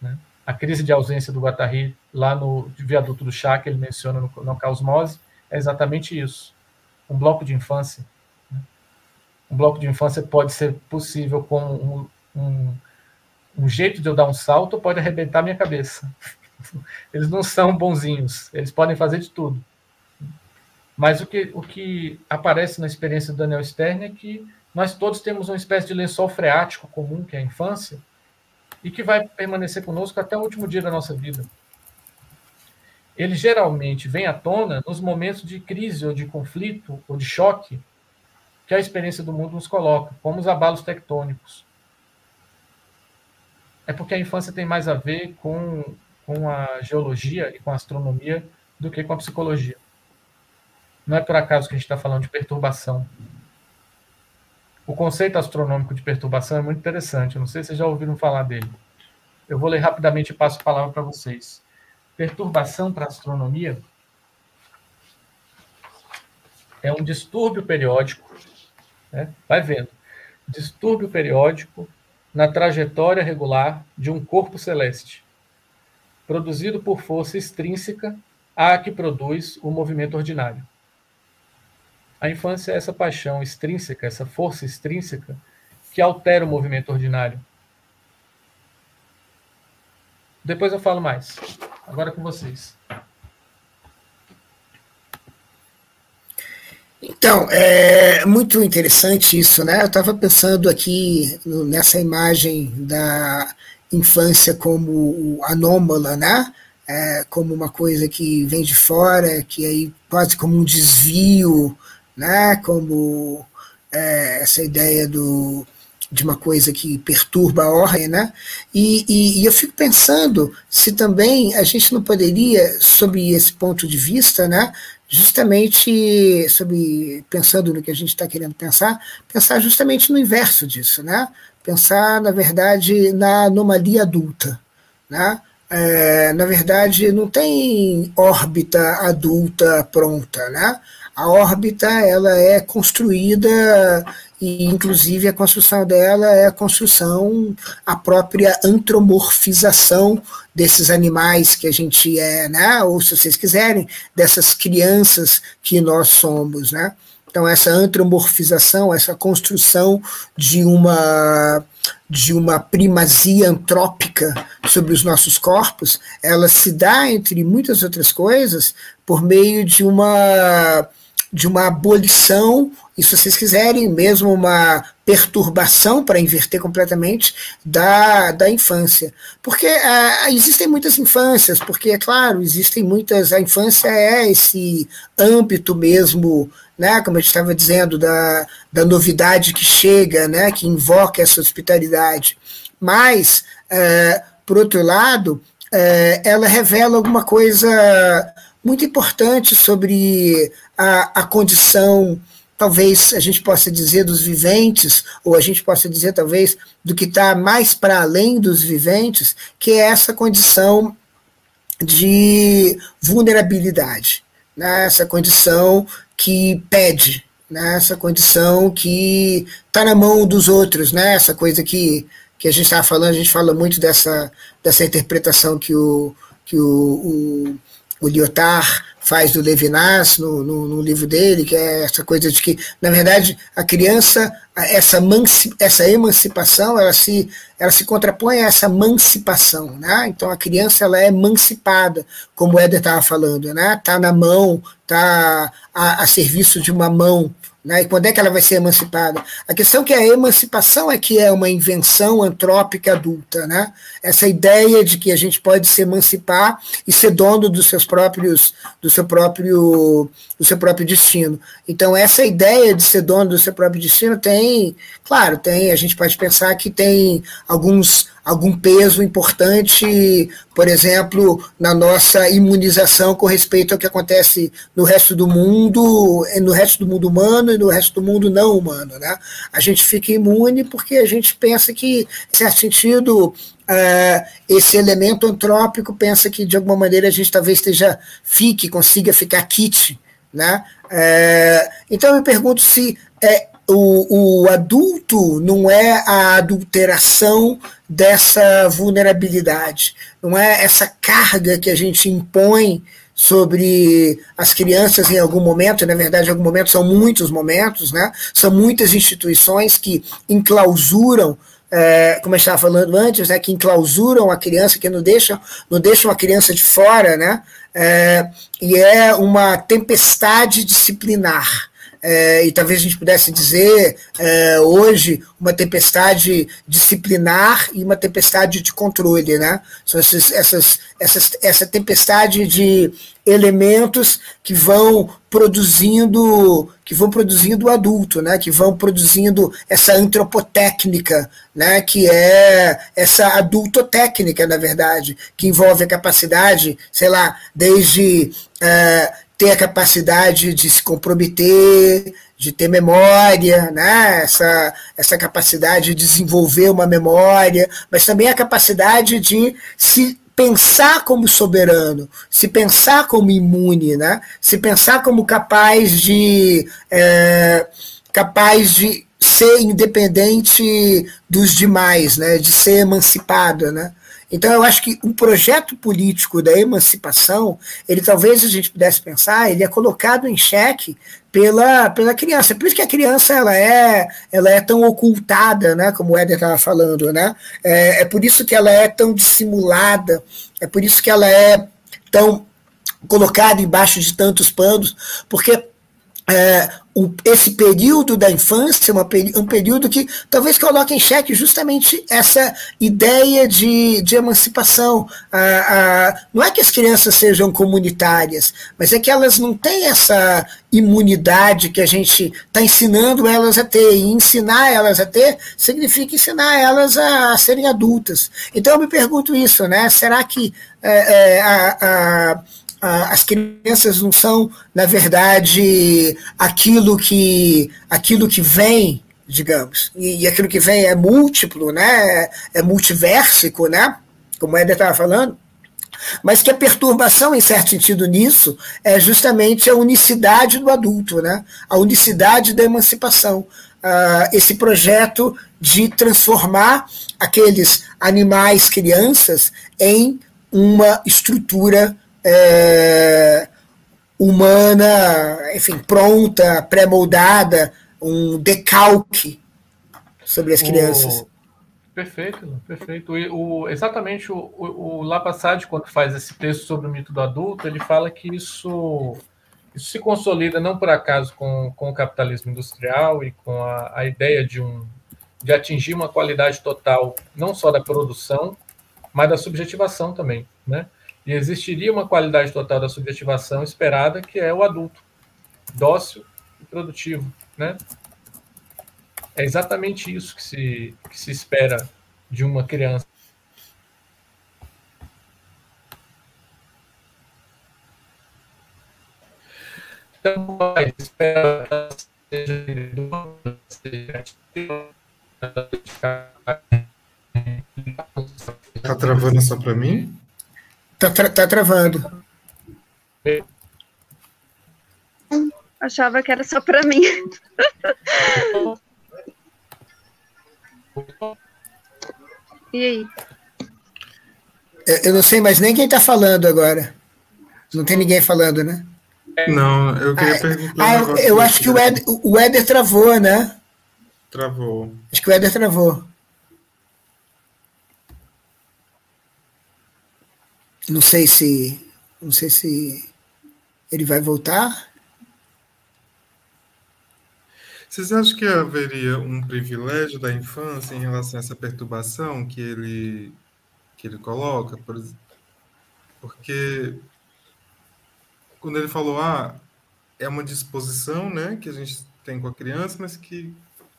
Né? A crise de ausência do Guattari, lá no viaduto do chá, que ele menciona no, no Caosmose, é exatamente isso. Um bloco de infância. Né? Um bloco de infância pode ser possível como um, um um jeito de eu dar um salto pode arrebentar minha cabeça. Eles não são bonzinhos, eles podem fazer de tudo. Mas o que, o que aparece na experiência do Daniel Stern é que nós todos temos uma espécie de lençol freático comum, que é a infância, e que vai permanecer conosco até o último dia da nossa vida. Ele geralmente vem à tona nos momentos de crise ou de conflito ou de choque que a experiência do mundo nos coloca, como os abalos tectônicos é porque a infância tem mais a ver com, com a geologia e com a astronomia do que com a psicologia. Não é por acaso que a gente está falando de perturbação. O conceito astronômico de perturbação é muito interessante. Eu não sei se vocês já ouviram falar dele. Eu vou ler rapidamente e passo a palavra para vocês. Perturbação para a astronomia é um distúrbio periódico. Né? Vai vendo. Distúrbio periódico na trajetória regular de um corpo celeste, produzido por força extrínseca à que produz o movimento ordinário. A infância é essa paixão extrínseca, essa força extrínseca que altera o movimento ordinário. Depois eu falo mais. Agora é com vocês. Então, é muito interessante isso, né? Eu estava pensando aqui nessa imagem da infância como anômala, né? É, como uma coisa que vem de fora, que aí quase como um desvio, né? Como é, essa ideia do, de uma coisa que perturba a ordem, né? E, e, e, eu fico pensando se também a gente não poderia, sob esse ponto de vista, né, justamente sobre pensando no que a gente está querendo pensar, pensar justamente no inverso disso, né? Pensar na verdade na anomalia adulta, né? É, na verdade não tem órbita adulta pronta, né? A órbita ela é construída e inclusive a construção dela é a construção, a própria antromorfização desses animais que a gente é, né? ou se vocês quiserem, dessas crianças que nós somos. Né? Então, essa antropomorfização, essa construção de uma, de uma primazia antrópica sobre os nossos corpos, ela se dá, entre muitas outras coisas, por meio de uma de uma abolição, e se vocês quiserem, mesmo uma perturbação para inverter completamente da, da infância. Porque uh, existem muitas infâncias, porque, é claro, existem muitas. A infância é esse âmbito mesmo, né, como gente estava dizendo, da, da novidade que chega, né, que invoca essa hospitalidade. Mas, uh, por outro lado, uh, ela revela alguma coisa muito importante sobre a, a condição, talvez a gente possa dizer, dos viventes, ou a gente possa dizer, talvez, do que está mais para além dos viventes, que é essa condição de vulnerabilidade, né? essa condição que pede, né? essa condição que está na mão dos outros, né? essa coisa que, que a gente estava falando, a gente fala muito dessa, dessa interpretação que o, que o, o o Lyotard faz do Levinas no, no, no, livro dele, que é essa coisa de que, na verdade, a criança, essa, essa emancipação, ela se, ela se contrapõe a essa emancipação, né? Então a criança ela é emancipada, como o Éder estava falando, né? Está na mão, está a, a serviço de uma mão, né? E quando é que ela vai ser emancipada? A questão é que a emancipação é que é uma invenção antrópica adulta, né? Essa ideia de que a gente pode se emancipar e ser dono dos seus próprios, do seu próprio, do seu próprio destino. Então essa ideia de ser dono do seu próprio destino tem, claro, tem. A gente pode pensar que tem alguns algum peso importante, por exemplo, na nossa imunização com respeito ao que acontece no resto do mundo, no resto do mundo humano e no resto do mundo não humano. Né? A gente fica imune porque a gente pensa que, em certo sentido, Uh, esse elemento antrópico pensa que de alguma maneira a gente talvez esteja fique, consiga ficar kit, né? Uh, então eu pergunto se é, o, o adulto não é a adulteração dessa vulnerabilidade, não é essa carga que a gente impõe sobre as crianças em algum momento, na verdade, em algum momento são muitos momentos, né? são muitas instituições que enclausuram é, como eu estava falando antes, né, que enclausuram a criança, que não deixam, não deixam a criança de fora, né, é, e é uma tempestade disciplinar é, e talvez a gente pudesse dizer é, hoje uma tempestade disciplinar e uma tempestade de controle, né? São esses, essas, essas, essa tempestade de elementos que vão produzindo que vão produzindo o adulto, né? Que vão produzindo essa antropotécnica, né? Que é essa adultotécnica, na verdade, que envolve a capacidade, sei lá, desde é, ter a capacidade de se comprometer, de ter memória, né? essa, essa capacidade de desenvolver uma memória, mas também a capacidade de se pensar como soberano, se pensar como imune, né? se pensar como capaz de é, capaz de ser independente dos demais, né? de ser emancipado, né? Então, eu acho que o projeto político da emancipação, ele talvez a gente pudesse pensar, ele é colocado em xeque pela, pela criança. Por isso que a criança ela é, ela é tão ocultada, né, como o Éder estava falando. Né? É, é por isso que ela é tão dissimulada, é por isso que ela é tão colocada embaixo de tantos panos, porque é, o, esse período da infância, uma, um período que talvez coloque em xeque justamente essa ideia de, de emancipação. não é que as crianças sejam comunitárias, mas é que elas não têm essa imunidade que a gente está ensinando elas a ter. E ensinar elas a ter significa ensinar elas a, a serem adultas. Então eu me pergunto isso, né? Será que é, é, a, as crianças não são, na verdade, aquilo que, aquilo que vem, digamos, e, e aquilo que vem é múltiplo, né? é multiversico, né? como o Éder estava falando. Mas que a perturbação, em certo sentido, nisso, é justamente a unicidade do adulto, né? a unicidade da emancipação. Uh, esse projeto de transformar aqueles animais crianças em uma estrutura é, humana, enfim, pronta, pré-moldada, um decalque sobre as crianças. O... Perfeito, perfeito. O, o, exatamente o, o, o Lapassade, quando faz esse texto sobre o mito do adulto, ele fala que isso, isso se consolida não por acaso com, com o capitalismo industrial e com a, a ideia de, um, de atingir uma qualidade total, não só da produção, mas da subjetivação também. Né? E existiria uma qualidade total da subjetivação esperada, que é o adulto, dócil e produtivo. Né? É exatamente isso que se, que se espera de uma criança. Então, espera seja Tá travando só para mim? Tá, tra tá travando. Achava que era só para mim. e aí? Eu não sei mais nem quem está falando agora. Não tem ninguém falando, né? Não, eu queria ah, perguntar. Ah, um eu acho que o Éder, o Éder travou, né? Travou. Acho que o Éder travou. Não sei se. Não sei se ele vai voltar. Vocês acham que haveria um privilégio da infância em relação a essa perturbação que ele, que ele coloca? Por, porque quando ele falou, ah, é uma disposição né, que a gente tem com a criança, mas que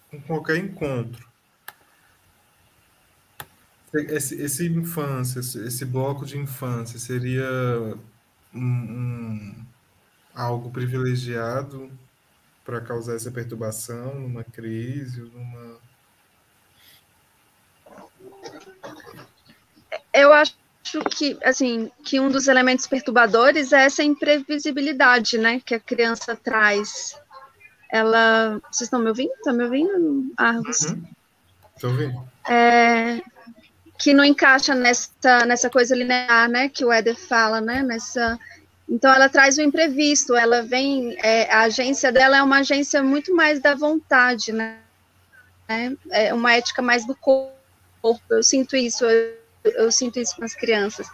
com qualquer encontro esse, esse infância, esse, bloco de infância seria um, um, algo privilegiado para causar essa perturbação numa crise, numa eu acho que assim que um dos elementos perturbadores é essa imprevisibilidade, né, que a criança traz. Ela, vocês estão me ouvindo? Estão me ouvindo, Argos? Estou uhum. ouvindo. É, que não encaixa nessa, nessa coisa linear, né, que o Éder fala, né, nessa... Então, ela traz o imprevisto, ela vem... É, a agência dela é uma agência muito mais da vontade, né, é uma ética mais do corpo, eu sinto isso, eu, eu sinto isso com as crianças,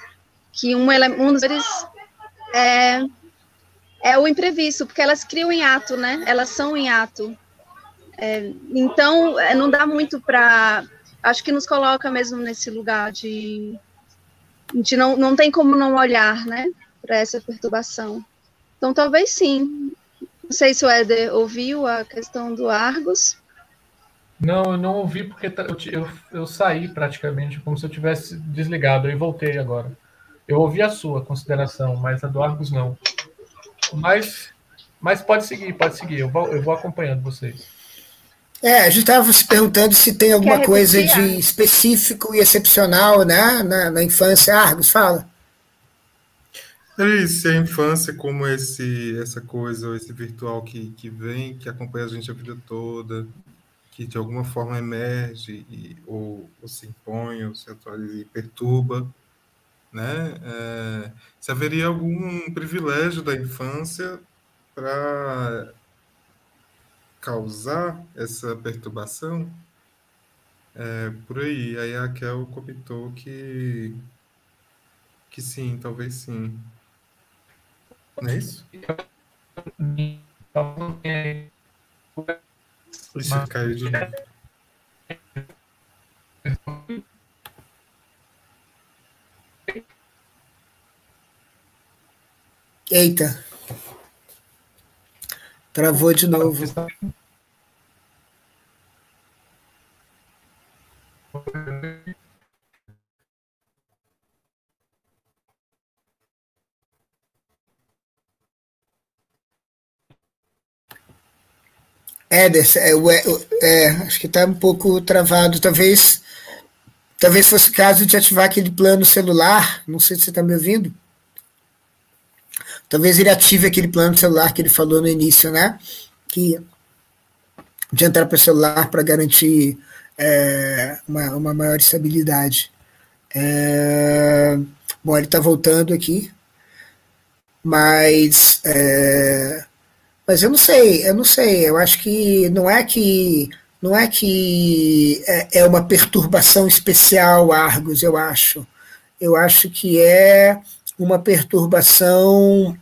que um, um dos é, é o imprevisto, porque elas criam em ato, né, elas são em ato, é, então, é, não dá muito para acho que nos coloca mesmo nesse lugar de, de não, não tem como não olhar, né, para essa perturbação. Então, talvez sim. Não sei se o Éder ouviu a questão do Argos. Não, eu não ouvi porque eu, eu, eu saí praticamente como se eu tivesse desligado e voltei agora. Eu ouvi a sua consideração, mas a do Argos não. Mas, mas pode seguir, pode seguir. Eu vou, eu vou acompanhando vocês. É, a gente estava se perguntando se tem alguma coisa de específico e excepcional né, na, na infância. Argos, fala. É se a infância como esse, essa coisa, esse virtual que, que vem, que acompanha a gente a vida toda, que de alguma forma emerge e, ou, ou se impõe, ou se atualiza e perturba, né? É, se haveria algum privilégio da infância para causar essa perturbação, é, por aí. Aí a Raquel comentou que, que sim, talvez sim. Não é isso? Isso caiu de novo. Eita. Travou de novo. É, é, é, acho que está um pouco travado. Talvez, talvez fosse o caso de ativar aquele plano celular. Não sei se você está me ouvindo. Talvez ele ative aquele plano celular que ele falou no início, né? Que de entrar para o celular para garantir é, uma, uma maior estabilidade. É, bom, ele está voltando aqui, mas é, mas eu não sei, eu não sei. Eu acho que não é que não é que é, é uma perturbação especial, Argos. Eu acho. Eu acho que é uma perturbação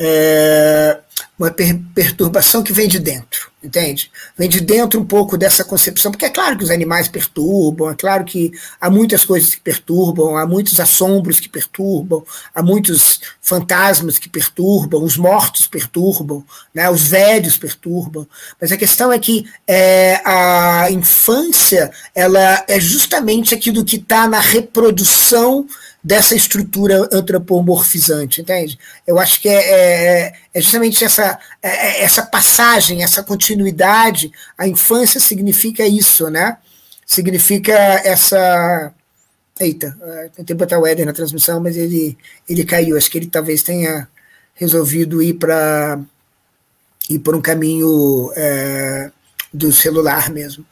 é, uma per perturbação que vem de dentro, entende? Vem de dentro um pouco dessa concepção, porque é claro que os animais perturbam, é claro que há muitas coisas que perturbam, há muitos assombros que perturbam, há muitos fantasmas que perturbam, os mortos perturbam, né, os velhos perturbam, mas a questão é que é, a infância ela é justamente aquilo que está na reprodução dessa estrutura antropomorfizante, entende? Eu acho que é, é, é justamente essa, é, é, essa passagem, essa continuidade. A infância significa isso, né? Significa essa. Eita, é, tentei botar o Éder na transmissão, mas ele, ele caiu. Acho que ele talvez tenha resolvido ir para ir por um caminho é, do celular mesmo.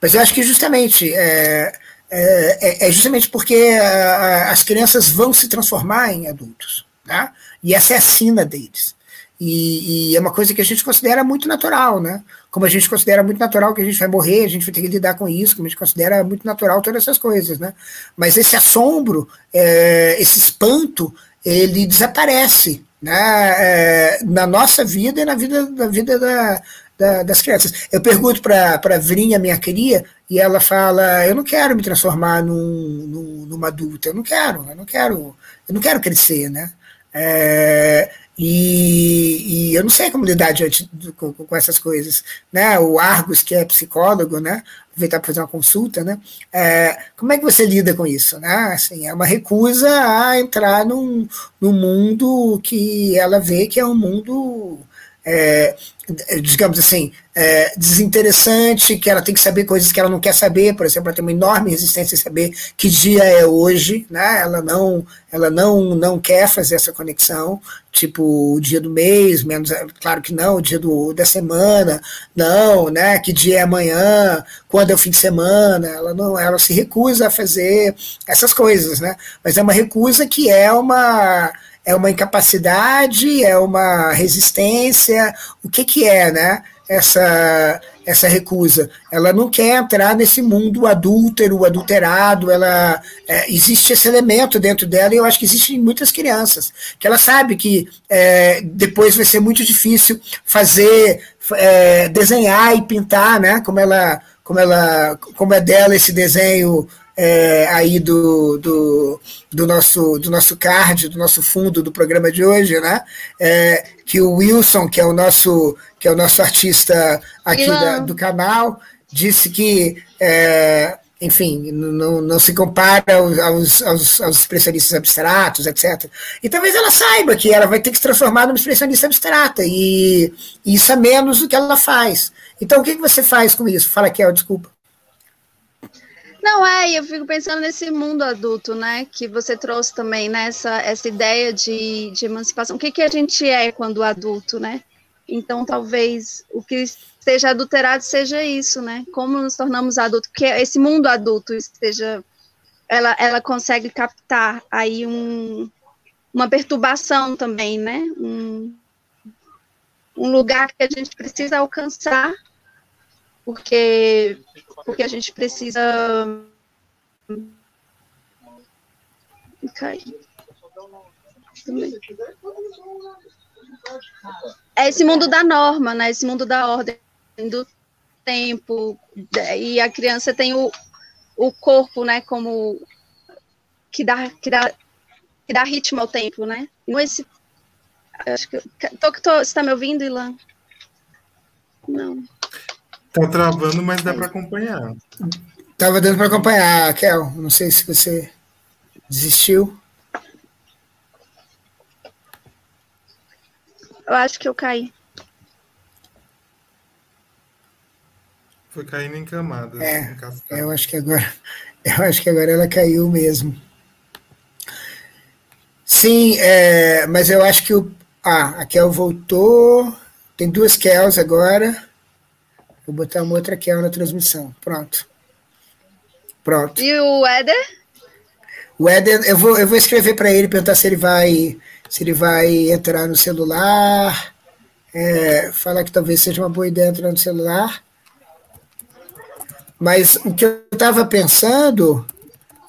Mas eu acho que justamente é, é, é, é justamente porque a, as crianças vão se transformar em adultos. Né? E essa é a sina deles. E, e, é uma coisa que a gente considera muito natural, né? Como a gente considera muito natural que a gente vai morrer, a gente vai ter que lidar com isso, como a gente considera muito natural todas essas coisas, né? Mas esse assombro, é, esse espanto, ele desaparece, né? É, na nossa vida e na vida, na vida da, da, das crianças. Eu pergunto para a Vrinha, minha cria, e ela fala: Eu não quero me transformar num, num, numa adulta, eu não quero, eu não quero, eu não quero crescer, né? É, e, e, eu não sei como lidar diante com, com, essas coisas, né? O Argos, que é psicólogo, né? Aproveitar para fazer uma consulta, né? É, como é que você lida com isso, né? Assim, é uma recusa a entrar num, num mundo que ela vê que é um mundo é, digamos assim, é, desinteressante, que ela tem que saber coisas que ela não quer saber, por exemplo, ela tem uma enorme resistência em saber que dia é hoje, né? Ela não, ela não, não quer fazer essa conexão, tipo o dia do mês, menos, claro que não, o dia do, da semana, não, né? Que dia é amanhã, quando é o fim de semana, ela não, ela se recusa a fazer essas coisas, né? Mas é uma recusa que é uma é uma incapacidade, é uma resistência, o que, que é, né? Essa, essa recusa. Ela não quer entrar nesse mundo adúltero, adulterado, ela é, existe esse elemento dentro dela e eu acho que existe em muitas crianças, que ela sabe que é, depois vai ser muito difícil fazer, é, desenhar e pintar, né? Como ela, como ela, como é dela esse desenho é, aí do, do, do, nosso, do nosso card, do nosso fundo do programa de hoje, né? É, que o Wilson, que é o nosso, que é o nosso artista aqui da, do canal, disse que, é, enfim, não, não se compara aos, aos, aos, expressionistas abstratos, etc. E talvez ela saiba que ela vai ter que se transformar numa expressionista abstrata, e, e isso é menos do que ela faz. Então, o que, que você faz com isso? Fala, Kel, desculpa. Não, é, eu fico pensando nesse mundo adulto, né? Que você trouxe também, né? Essa, essa ideia de, de emancipação. O que, que a gente é quando adulto, né? Então, talvez o que esteja adulterado seja isso, né? Como nos tornamos adultos, porque esse mundo adulto esteja. Ela, ela consegue captar aí um, uma perturbação também, né? Um, um lugar que a gente precisa alcançar porque, porque a gente precisa. É esse mundo da norma, né? Esse mundo da ordem, do tempo, e a criança tem o, o corpo, né, como que dá, que dá, que dá ritmo ao tempo, né? Não esse, acho que, tô, tô, você está me ouvindo, Ilan? Não. Tá travando, mas dá para acompanhar. Tava dando para acompanhar, Kel. Não sei se você desistiu. Eu acho que eu caí. Foi caindo em camadas. É, em eu acho que agora, eu acho que agora ela caiu mesmo. Sim, é, mas eu acho que o. Ah, a Kel voltou. Tem duas Kels agora. Vou botar uma outra Kel na transmissão. Pronto. Pronto. E o Éder? O Éder, eu vou, eu vou escrever para ele, perguntar se ele vai se ele vai entrar no celular. É, falar que talvez seja uma boa ideia entrar no celular. Mas o que eu estava pensando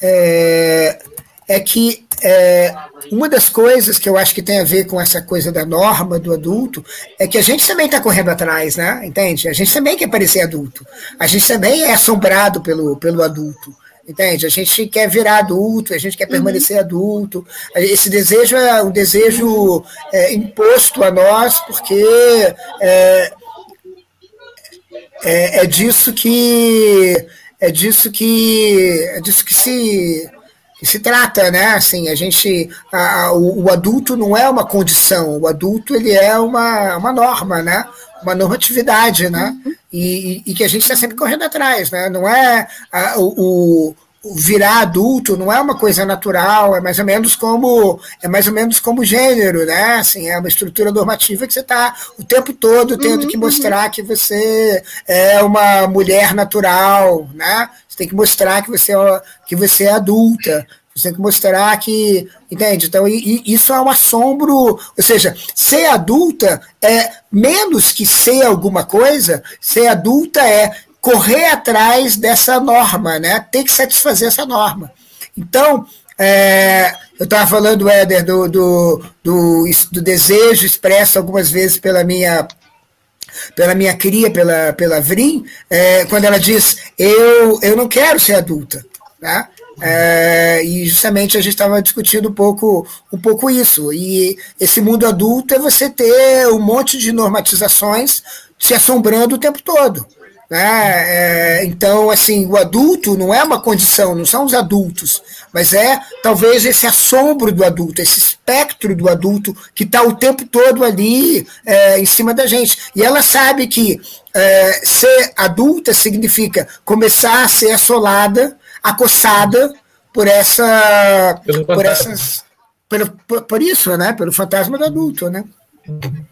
é, é que é, uma das coisas que eu acho que tem a ver com essa coisa da norma do adulto é que a gente também está correndo atrás, né? Entende? A gente também quer parecer adulto. A gente também é assombrado pelo, pelo adulto. Entende? A gente quer virar adulto, a gente quer uhum. permanecer adulto. Esse desejo é um desejo é, imposto a nós, porque é, é, é, disso que é disso que é disso que se se trata, né? Assim, a gente, a, o, o, adulto não é uma condição, o adulto ele é uma, uma norma, né? Uma normatividade, né? Uhum. E, e, que a gente está sempre correndo atrás, né? Não é a, o, virar adulto não é uma coisa natural, é mais ou menos como é mais ou menos como gênero, né? Assim, é uma estrutura normativa que você está o tempo todo tendo uhum, que mostrar uhum. que você é uma mulher natural, né? Você tem que mostrar que você é, que você é adulta. Você tem que mostrar que. Entende? Então, e, e isso é um assombro. Ou seja, ser adulta é menos que ser alguma coisa, ser adulta é correr atrás dessa norma, né? Ter que satisfazer essa norma. Então, é, eu estava falando, Éder, do, do, do, do, desejo expresso algumas vezes pela minha pela minha cria, pela, pela Vrim, é, quando ela diz eu, eu não quero ser adulta. Né? É, e justamente a gente estava discutindo um pouco, um pouco isso. E esse mundo adulto é você ter um monte de normatizações se assombrando o tempo todo. Né? É, então, assim, o adulto não é uma condição, não são os adultos, mas é talvez esse assombro do adulto, esse espectro do adulto que está o tempo todo ali é, em cima da gente. E ela sabe que é, ser adulta significa começar a ser assolada, acossada por essa. por essas. Por, por, por, isso, né? Pelo fantasma do adulto, né? Uhum.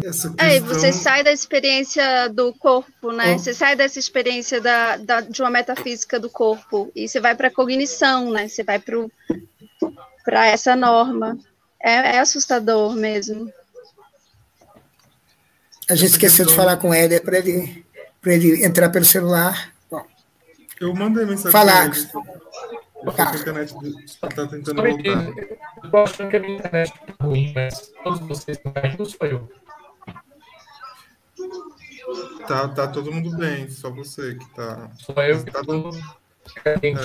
Questão... É, você sai da experiência do corpo, né? Oh. Você sai dessa experiência da, da, de uma metafísica do corpo e você vai para a cognição, né? Você vai para essa norma. É, é, assustador mesmo. A gente esqueceu questão... de falar com o Éder para ele, ele entrar pelo celular. Bom. Eu mandei mensagem falar. Tá. A internet está tentando voltar. Eu tô achando que a minha internet tá ruim, mas todos vocês estão caindo, sou eu. Tá, tá todo mundo bem, só você que tá. Só eu que tá tô... é.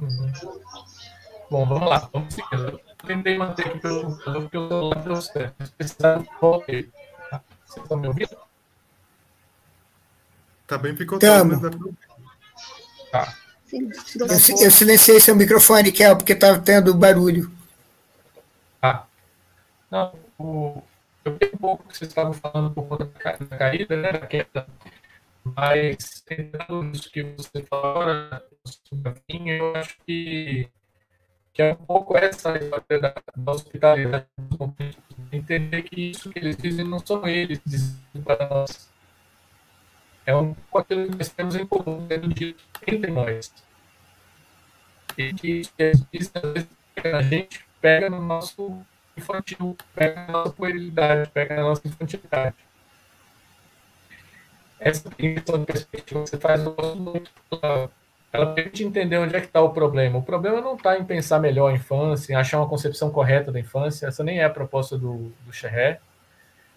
Uhum. Bom, vamos lá, vamos seguir. Eu tentei manter aqui pelo computador porque o celular deu certo. Se precisar, voltei. Tá? Vocês estão me ouvindo? Tá bem picotado, mas Tá. Eu, eu silenciei seu microfone, Kel, porque estava tendo barulho. Ah. Não, o, eu vi um pouco que vocês estavam falando por conta da caída, né, da queda, mas tentando isso que você falou agora, eu acho que, que é um pouco essa história da, da hospitalidade, entender que isso que eles dizem não são eles dizendo para nós, é um pouco aquilo que nós temos em comum sendo dito entre nós. E que isso, a gente pega no nosso infantil, pega na nossa puerilidade, pega na nossa infantilidade. Essa questão de perspectiva que você faz, muito. Ela permite entender onde é que está o problema. O problema não está em pensar melhor a infância, em achar uma concepção correta da infância. Essa nem é a proposta do, do Xerré.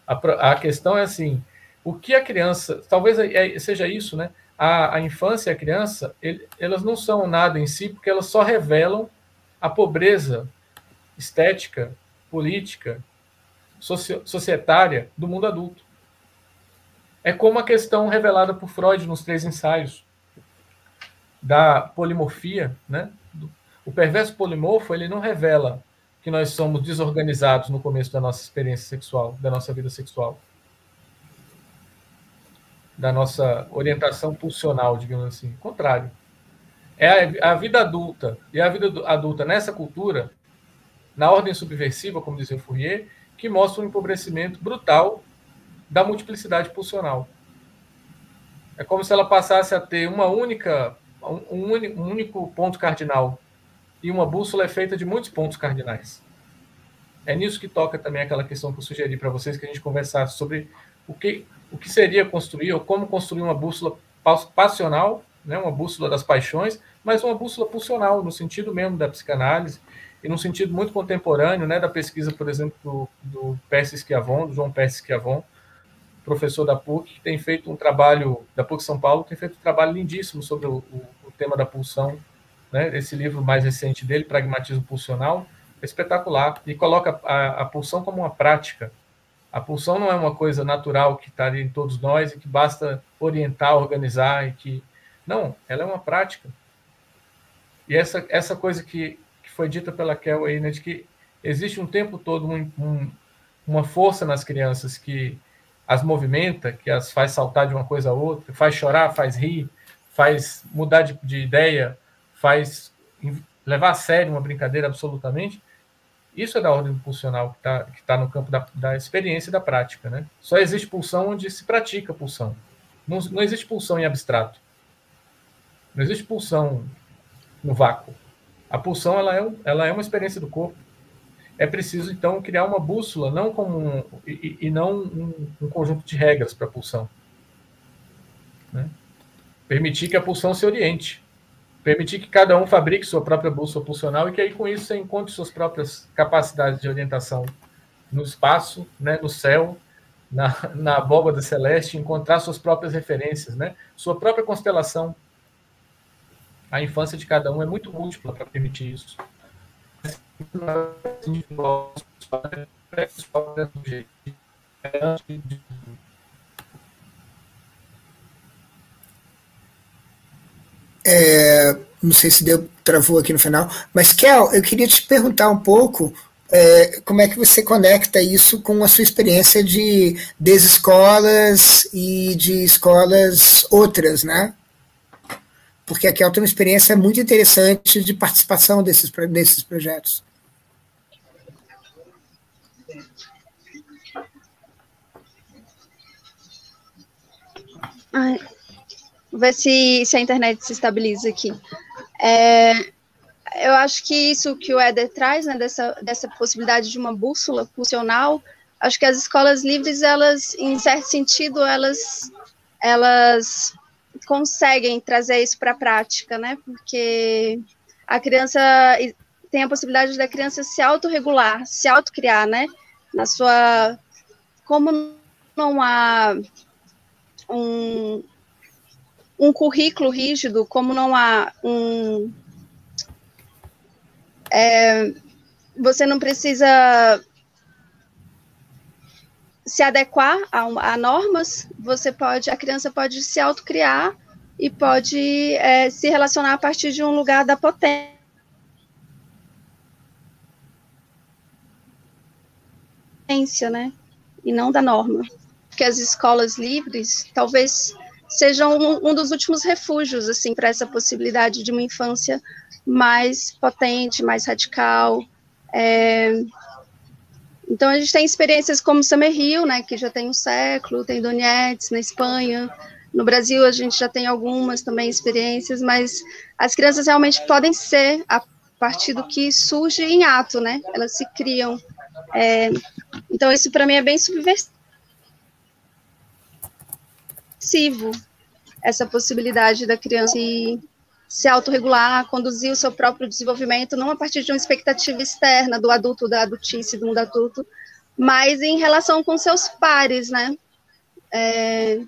A, a questão é assim, o que a criança, talvez é, seja isso, né? A, a infância e a criança, ele, elas não são nada em si, porque elas só revelam a pobreza estética, política, socio, societária do mundo adulto. É como a questão revelada por Freud nos três ensaios da polimorfia, né? O perverso polimorfo, ele não revela que nós somos desorganizados no começo da nossa experiência sexual, da nossa vida sexual da nossa orientação pulsional, digamos assim. Contrário. É a, a vida adulta. E a vida adulta nessa cultura, na ordem subversiva, como dizia Fourier, que mostra um empobrecimento brutal da multiplicidade pulsional. É como se ela passasse a ter uma única, um, um único ponto cardinal. E uma bússola é feita de muitos pontos cardinais. É nisso que toca também aquela questão que eu sugeri para vocês que a gente conversasse sobre o que, o que seria construir ou como construir uma bússola passional, né, uma bússola das paixões, mas uma bússola pulsional, no sentido mesmo da psicanálise e num sentido muito contemporâneo, né, da pesquisa, por exemplo, do, do Schiavon, do João Percy Schiavon, professor da PUC, que tem feito um trabalho, da PUC São Paulo, tem feito um trabalho lindíssimo sobre o, o, o tema da pulsão, né, esse livro mais recente dele, Pragmatismo Pulsional, é espetacular, e coloca a, a pulsão como uma prática, a pulsão não é uma coisa natural que está em todos nós e que basta orientar, organizar e que não, ela é uma prática. E essa essa coisa que, que foi dita pela Kel aí, né, de que existe um tempo todo um, um, uma força nas crianças que as movimenta, que as faz saltar de uma coisa a outra, faz chorar, faz rir, faz mudar de, de ideia, faz levar a sério uma brincadeira absolutamente. Isso é da ordem pulsional que está tá no campo da, da experiência e da prática. Né? Só existe pulsão onde se pratica pulsão. Não, não existe pulsão em abstrato. Não existe pulsão no vácuo. A pulsão ela é, ela é uma experiência do corpo. É preciso, então, criar uma bússola, não como um, e, e não um, um, conjunto de regras para a pulsão. Né? Permitir que a pulsão se oriente permitir que cada um fabrique sua própria bússola pulsional e que aí com isso você encontre suas próprias capacidades de orientação no espaço, né, no céu, na, na abóbada celeste, encontrar suas próprias referências, né, sua própria constelação. A infância de cada um é muito múltipla para permitir isso. É, não sei se deu, travou aqui no final, mas Kel, eu queria te perguntar um pouco é, como é que você conecta isso com a sua experiência de desescolas e de escolas outras, né? Porque a Kel tem uma experiência muito interessante de participação desses, desses projetos. Ai, ver se, se a internet se estabiliza aqui. É, eu acho que isso que o Éder traz, né, dessa, dessa possibilidade de uma bússola funcional, acho que as escolas livres, elas, em certo sentido, elas, elas conseguem trazer isso para a prática, né, porque a criança tem a possibilidade da criança se autorregular, se autocriar, né, na sua... Como não há um, um currículo rígido, como não há um. É, você não precisa se adequar a, a, normas, você pode, a criança pode se autocriar e pode é, se relacionar a partir de um lugar da potência. né? E não da norma. Porque as escolas livres, talvez sejam um, um dos últimos refúgios assim para essa possibilidade de uma infância mais potente, mais radical. É... Então a gente tem experiências como Summer Hill, né, que já tem um século, tem Donietes na Espanha. No Brasil a gente já tem algumas também experiências, mas as crianças realmente podem ser a partir do que surge em ato, né? Elas se criam. É... Então isso para mim é bem subversivo passivo essa possibilidade da criança se, se autorregular, conduzir o seu próprio desenvolvimento, não a partir de uma expectativa externa do adulto, da adultice, do mundo adulto, mas em relação com seus pares, né? É,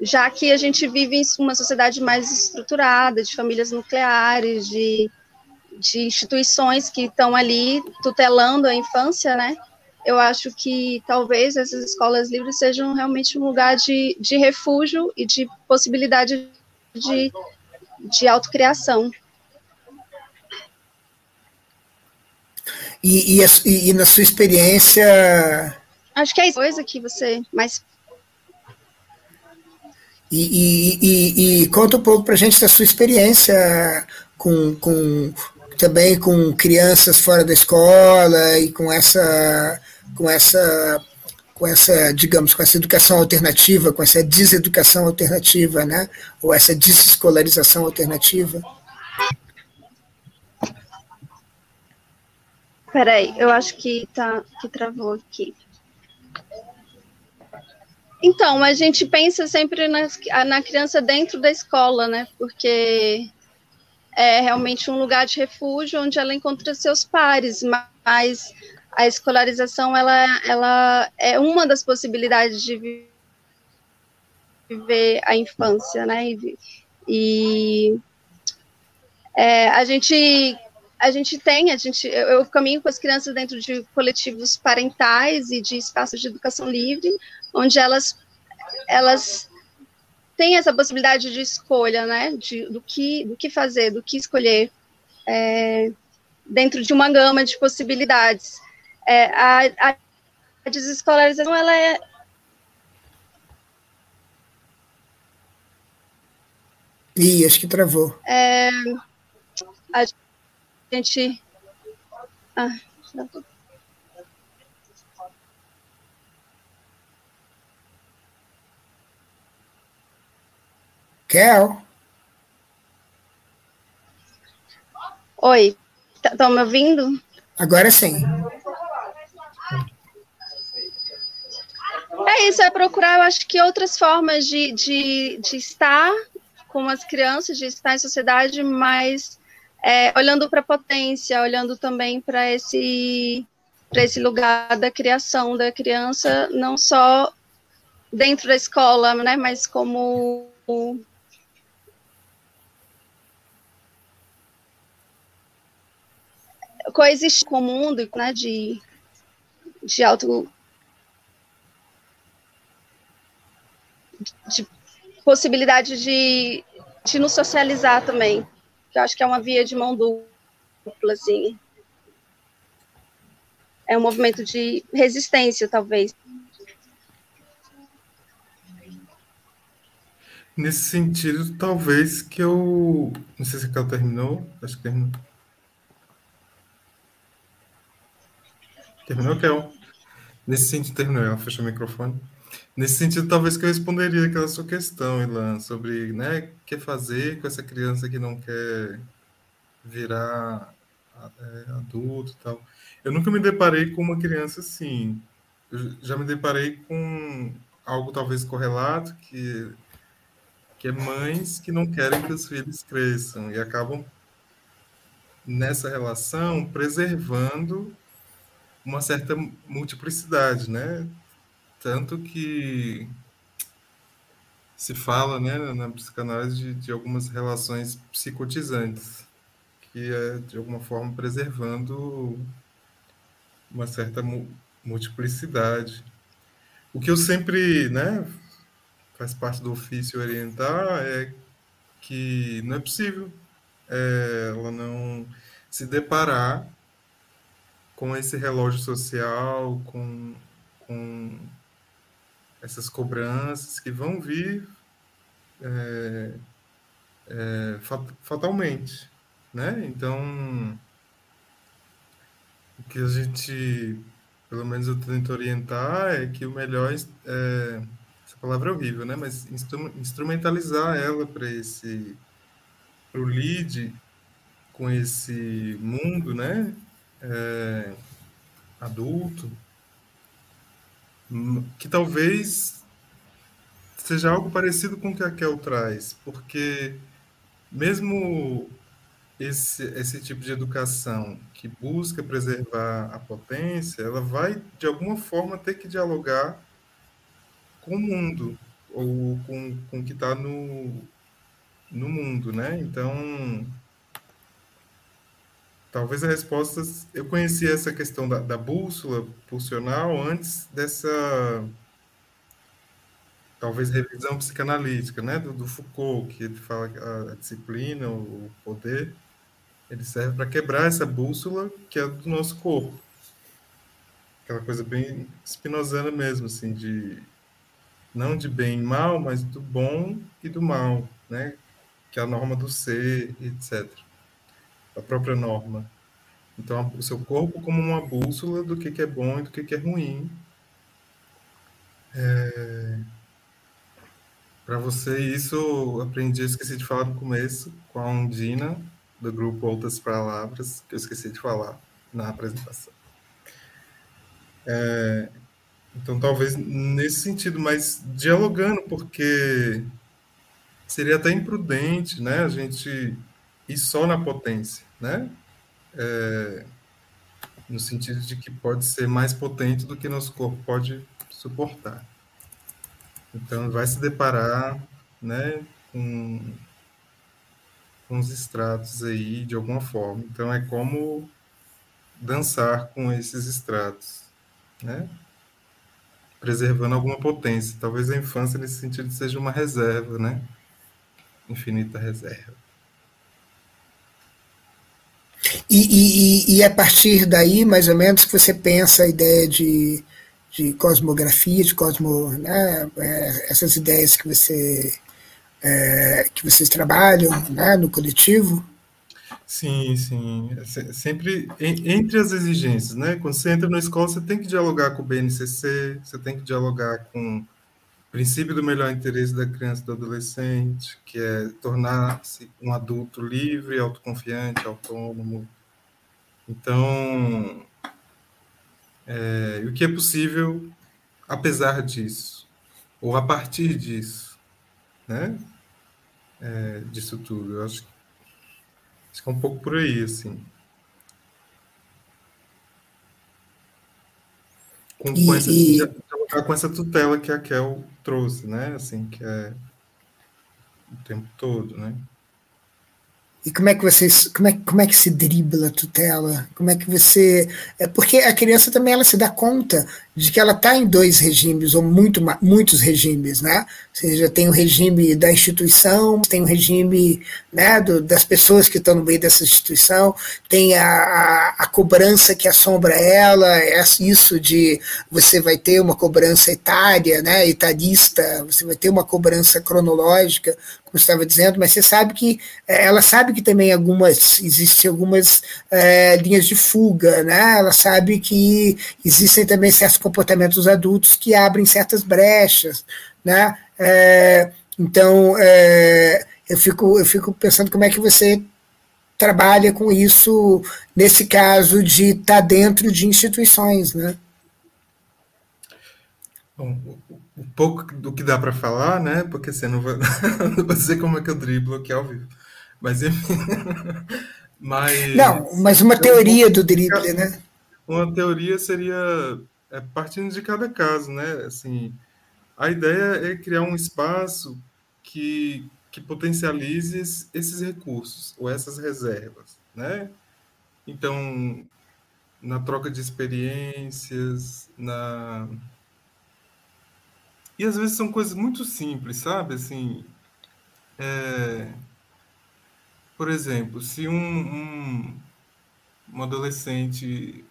já que a gente vive em uma sociedade mais estruturada, de famílias nucleares, de, de instituições que estão ali tutelando a infância, né? Eu acho que talvez essas escolas livres sejam realmente um lugar de, de refúgio e de possibilidade de, de autocriação. E, e, e, na sua experiência. Acho que é coisa que você mais. E, e, conta um pouco para gente da sua experiência com, com também com crianças fora da escola e com essa com essa com essa digamos com essa educação alternativa com essa deseducação alternativa né ou essa desescolarização alternativa Peraí, eu acho que tá que travou aqui. Então, a gente pensa sempre na, na criança dentro da escola, né? Porque é realmente um lugar de refúgio onde ela encontra seus pares, mas a escolarização ela, ela é uma das possibilidades de viver a infância, né? E, e é, a gente a gente tem, a gente, eu caminho com as crianças dentro de coletivos parentais e de espaços de educação livre, onde elas elas têm essa possibilidade de escolha, né, de, do que do que fazer, do que escolher é, dentro de uma gama de possibilidades. É, a, a desescolarização ela é Ih, acho que travou. É, a gente. Ah, travou. Kel? Oi, estão tá, me ouvindo? Agora sim. É isso, é procurar, eu acho que outras formas de, de, de estar com as crianças, de estar em sociedade, mas é, olhando para a potência, olhando também para esse, esse lugar da criação da criança, não só dentro da escola, né, mas como coexistir com o mundo, né, de, de auto de possibilidade de, de nos socializar também, que eu acho que é uma via de mão dupla, assim. É um movimento de resistência, talvez. Nesse sentido, talvez que eu. Não sei se a terminou. Acho que terminou. Terminou, Kel? Nesse sentido, terminou, ela fechou o microfone. Nesse sentido, talvez que eu responderia aquela sua questão, Ilan, sobre né, o que fazer com essa criança que não quer virar é, adulto e tal. Eu nunca me deparei com uma criança assim. Eu já me deparei com algo talvez correlato, que, que é mães que não querem que os filhos cresçam e acabam nessa relação preservando uma certa multiplicidade, né? Tanto que se fala, né, na psicanálise de, de algumas relações psicotizantes, que é de alguma forma preservando uma certa mu multiplicidade. O que eu sempre, né, faz parte do ofício orientar é que não é possível é, ela não se deparar com esse relógio social, com, com essas cobranças que vão vir é, é, fatalmente, né? Então, o que a gente, pelo menos eu tento orientar, é que o melhor, é, essa palavra é horrível, né? Mas instrumentalizar ela para esse, para o lead com esse mundo, né? É, adulto, hum, que talvez seja algo parecido com o que a Kel traz, porque mesmo esse, esse tipo de educação que busca preservar a potência, ela vai, de alguma forma, ter que dialogar com o mundo, ou com, com o que está no, no mundo, né? Então, Talvez a resposta. Eu conhecia essa questão da, da bússola pulsional antes dessa. Talvez revisão psicanalítica, né? Do, do Foucault, que ele fala que a, a disciplina, o poder, ele serve para quebrar essa bússola que é do nosso corpo. Aquela coisa bem espinosana mesmo, assim, de não de bem e mal, mas do bom e do mal, né? Que é a norma do ser, etc. A própria norma. Então, o seu corpo como uma bússola do que, que é bom e do que, que é ruim. É... Para você, isso aprendi, esqueci de falar no começo, com a Undina, do grupo Outras Palavras, que eu esqueci de falar na apresentação. É... Então, talvez nesse sentido, mas dialogando, porque seria até imprudente, né, a gente ir só na potência, né? é, no sentido de que pode ser mais potente do que nosso corpo pode suportar. Então, vai se deparar né, com, com os estratos aí de alguma forma. Então, é como dançar com esses estratos, né? preservando alguma potência. Talvez a infância, nesse sentido, seja uma reserva, né? Infinita reserva. E, e, e, a partir daí, mais ou menos, que você pensa a ideia de, de cosmografia, de cosmo, né, é, essas ideias que você é, que vocês trabalham né, no coletivo? Sim, sim. É sempre entre as exigências, né? Quando você entra na escola, você tem que dialogar com o BNCC, você tem que dialogar com princípio do melhor interesse da criança e do adolescente, que é tornar-se um adulto livre, autoconfiante, autônomo, então, é, o que é possível apesar disso, ou a partir disso, né? É, disso tudo. Eu acho, acho que é um pouco por aí, assim. Com, com, essa, com essa tutela que a Kel trouxe, né? Assim, que é o tempo todo, né? E como é que vocês, como é, como é que se dribla a tutela? Como é que você, é porque a criança também ela se dá conta de que ela está em dois regimes ou muito muitos regimes, né? Ou seja, tem o regime da instituição, tem o regime né, do, das pessoas que estão no meio dessa instituição, tem a, a, a, cobrança que assombra ela, é isso de você vai ter uma cobrança etária, né, etarista, você vai ter uma cobrança cronológica, como estava dizendo, mas você sabe que é, ela sabe que também algumas existem algumas é, linhas de fuga, né? Ela sabe que existem também certos comportamentos adultos que abrem certas brechas, né? É, então é, eu fico eu fico pensando como é que você trabalha com isso nesse caso de estar tá dentro de instituições, né? Bom, um pouco do que dá para falar, né? Porque você não vai, não vai dizer como é que eu driblo aqui ao vivo. Mas enfim. mas, não, mas uma teoria do drible, né? Uma teoria seria é, partindo de cada caso, né? Assim, a ideia é criar um espaço que, que potencialize esses recursos ou essas reservas, né? Então, na troca de experiências, na e às vezes são coisas muito simples, sabe? Assim, é... por exemplo, se um, um, um, adolescente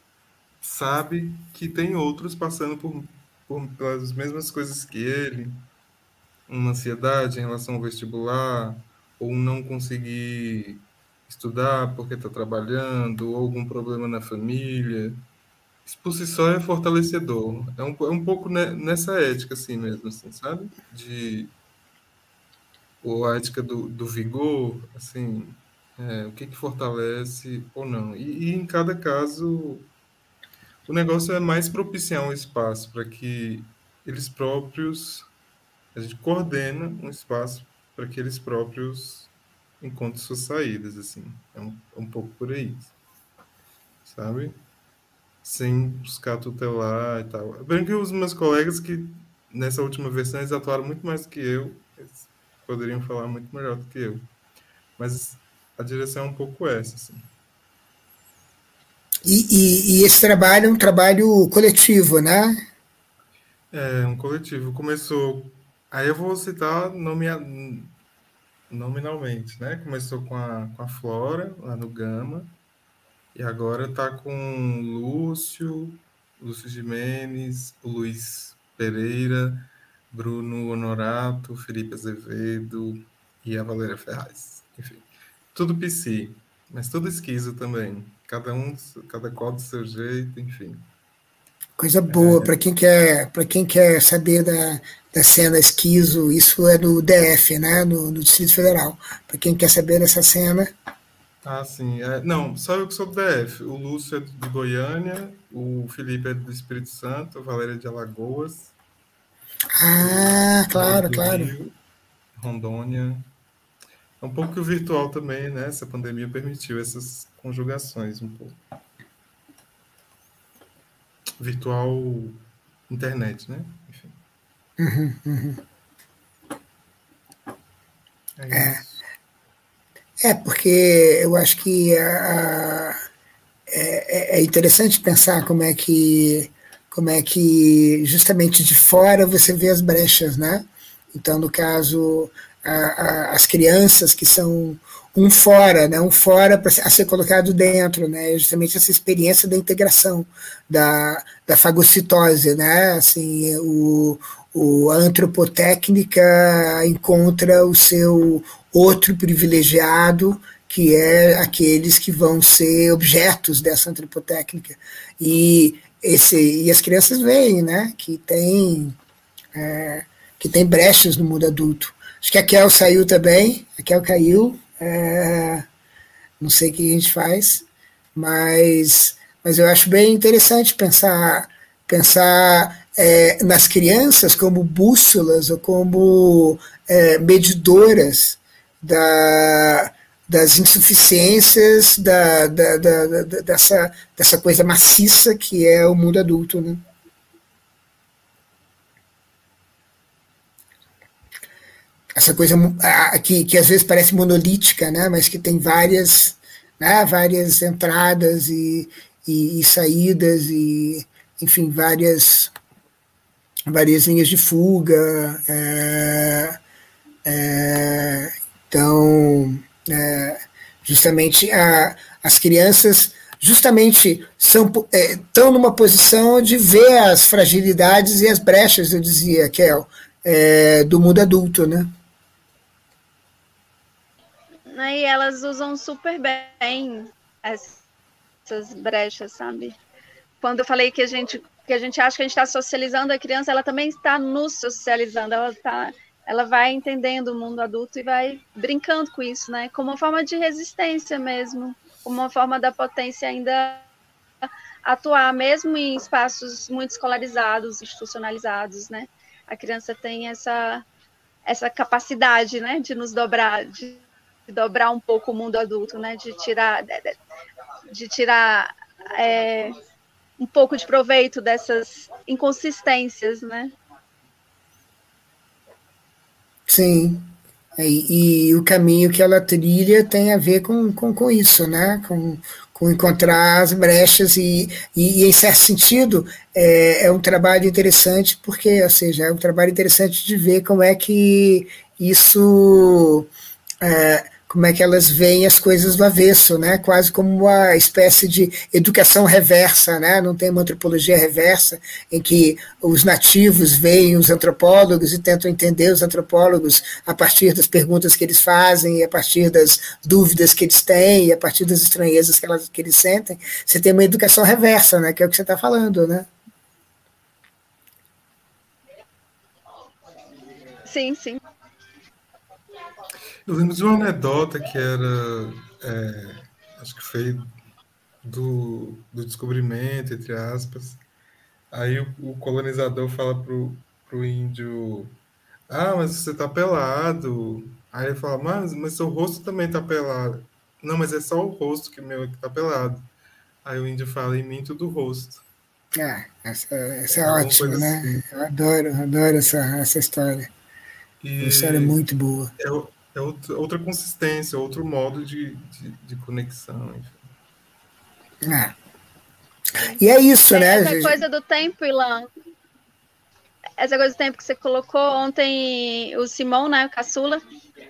sabe que tem outros passando por, por, pelas mesmas coisas que ele, uma ansiedade em relação ao vestibular, ou não conseguir estudar porque está trabalhando, ou algum problema na família, isso por si só é fortalecedor. É um, é um pouco nessa ética, assim mesmo, assim, sabe? De. Ou a ética do, do vigor, assim, é, o que, que fortalece ou não. E, e, em cada caso, o negócio é mais propiciar um espaço para que eles próprios. A gente coordena um espaço para que eles próprios encontrem suas saídas, assim. É um, é um pouco por aí. Sabe? sem buscar tutelar e tal. Bem que os meus colegas que nessa última versão eles atuaram muito mais que eu, eles poderiam falar muito melhor do que eu. Mas a direção é um pouco essa, assim. E, e, e esse trabalho é um trabalho coletivo, né? É, um coletivo. Começou. Aí eu vou citar nomea... nominalmente, né? Começou com a, com a Flora, lá no Gama e agora está com Lúcio, Lúcio Jimenez, Luiz Pereira, Bruno Honorato, Felipe Azevedo e a Valéria Ferraz. Enfim, tudo PC, mas tudo esquizo também. Cada um, cada qual do seu jeito, enfim. Coisa boa, é. para quem quer, para quem quer saber da, da cena esquizo, isso é no DF, né, no, no Distrito Federal. Para quem quer saber dessa cena. Ah, sim. É, não, só eu que sou do DF. O Lúcio é de Goiânia, o Felipe é do Espírito Santo, a Valéria é de Alagoas. Ah, claro, claro. Rio, Rondônia. É um pouco que o virtual também, né? Essa pandemia permitiu essas conjugações um pouco virtual internet, né? Enfim. Uhum, uhum. É, é, porque eu acho que a, a, é, é interessante pensar como é que como é que justamente de fora você vê as brechas, né? Então, no caso, a, as crianças que são um fora, né, um fora a ser colocado dentro, né, justamente essa experiência da integração da, da fagocitose, né, assim, o, o, a antropotécnica encontra o seu outro privilegiado, que é aqueles que vão ser objetos dessa antropotécnica. E, esse, e as crianças veem né, que tem, é, que tem brechas no mundo adulto. Acho que a Kel saiu também, a Kel caiu, é, não sei o que a gente faz, mas, mas eu acho bem interessante pensar, pensar é, nas crianças como bússolas ou como é, medidoras da, das insuficiências da, da, da, dessa, dessa coisa maciça que é o mundo adulto. Né? Essa coisa que, que às vezes parece monolítica, né, mas que tem várias, né, várias entradas e, e, e saídas e, enfim, várias, várias linhas de fuga. É, é, então, é, justamente a, as crianças justamente são, estão é, numa posição de ver as fragilidades e as brechas, eu dizia, Kel, é, do mundo adulto, né? Né? E elas usam super bem essas brechas, sabe? Quando eu falei que a gente que a gente acha que a gente está socializando a criança, ela também está nos socializando, ela tá, ela vai entendendo o mundo adulto e vai brincando com isso, né? Como uma forma de resistência mesmo, como uma forma da potência ainda atuar mesmo em espaços muito escolarizados, institucionalizados, né? A criança tem essa essa capacidade, né, de nos dobrar, de de dobrar um pouco o mundo adulto, né? De tirar, de tirar é, um pouco de proveito dessas inconsistências, né? Sim. E, e, o caminho que ela trilha tem a ver com, com, com isso, né? Com, com encontrar as brechas e, e, e em certo sentido é, é, um trabalho interessante porque, ou seja, é um trabalho interessante de ver como é que isso é, como é que elas veem as coisas do avesso, né? quase como uma espécie de educação reversa, né? não tem uma antropologia reversa, em que os nativos veem os antropólogos e tentam entender os antropólogos a partir das perguntas que eles fazem, a partir das dúvidas que eles têm, a partir das estranhezas que, elas, que eles sentem. Você tem uma educação reversa, né? que é o que você está falando. Né? Sim, sim. Eu lembro de uma anedota que era, é, acho que foi do, do descobrimento, entre aspas. Aí o, o colonizador fala pro, pro índio, ah, mas você tá pelado. Aí ele fala, mas, mas seu rosto também tá pelado. Não, mas é só o rosto que meu que tá pelado. Aí o índio fala, em mim tudo rosto. Ah, essa, essa é, é ótima, né? Assim. Eu adoro, adoro essa, essa história. E... Uma história muito boa. É, é outra consistência, outro modo de, de, de conexão. Enfim. É. E é isso, Tem né? Essa coisa do tempo, Ilan. Essa coisa do tempo que você colocou ontem, o Simão, né, o caçula,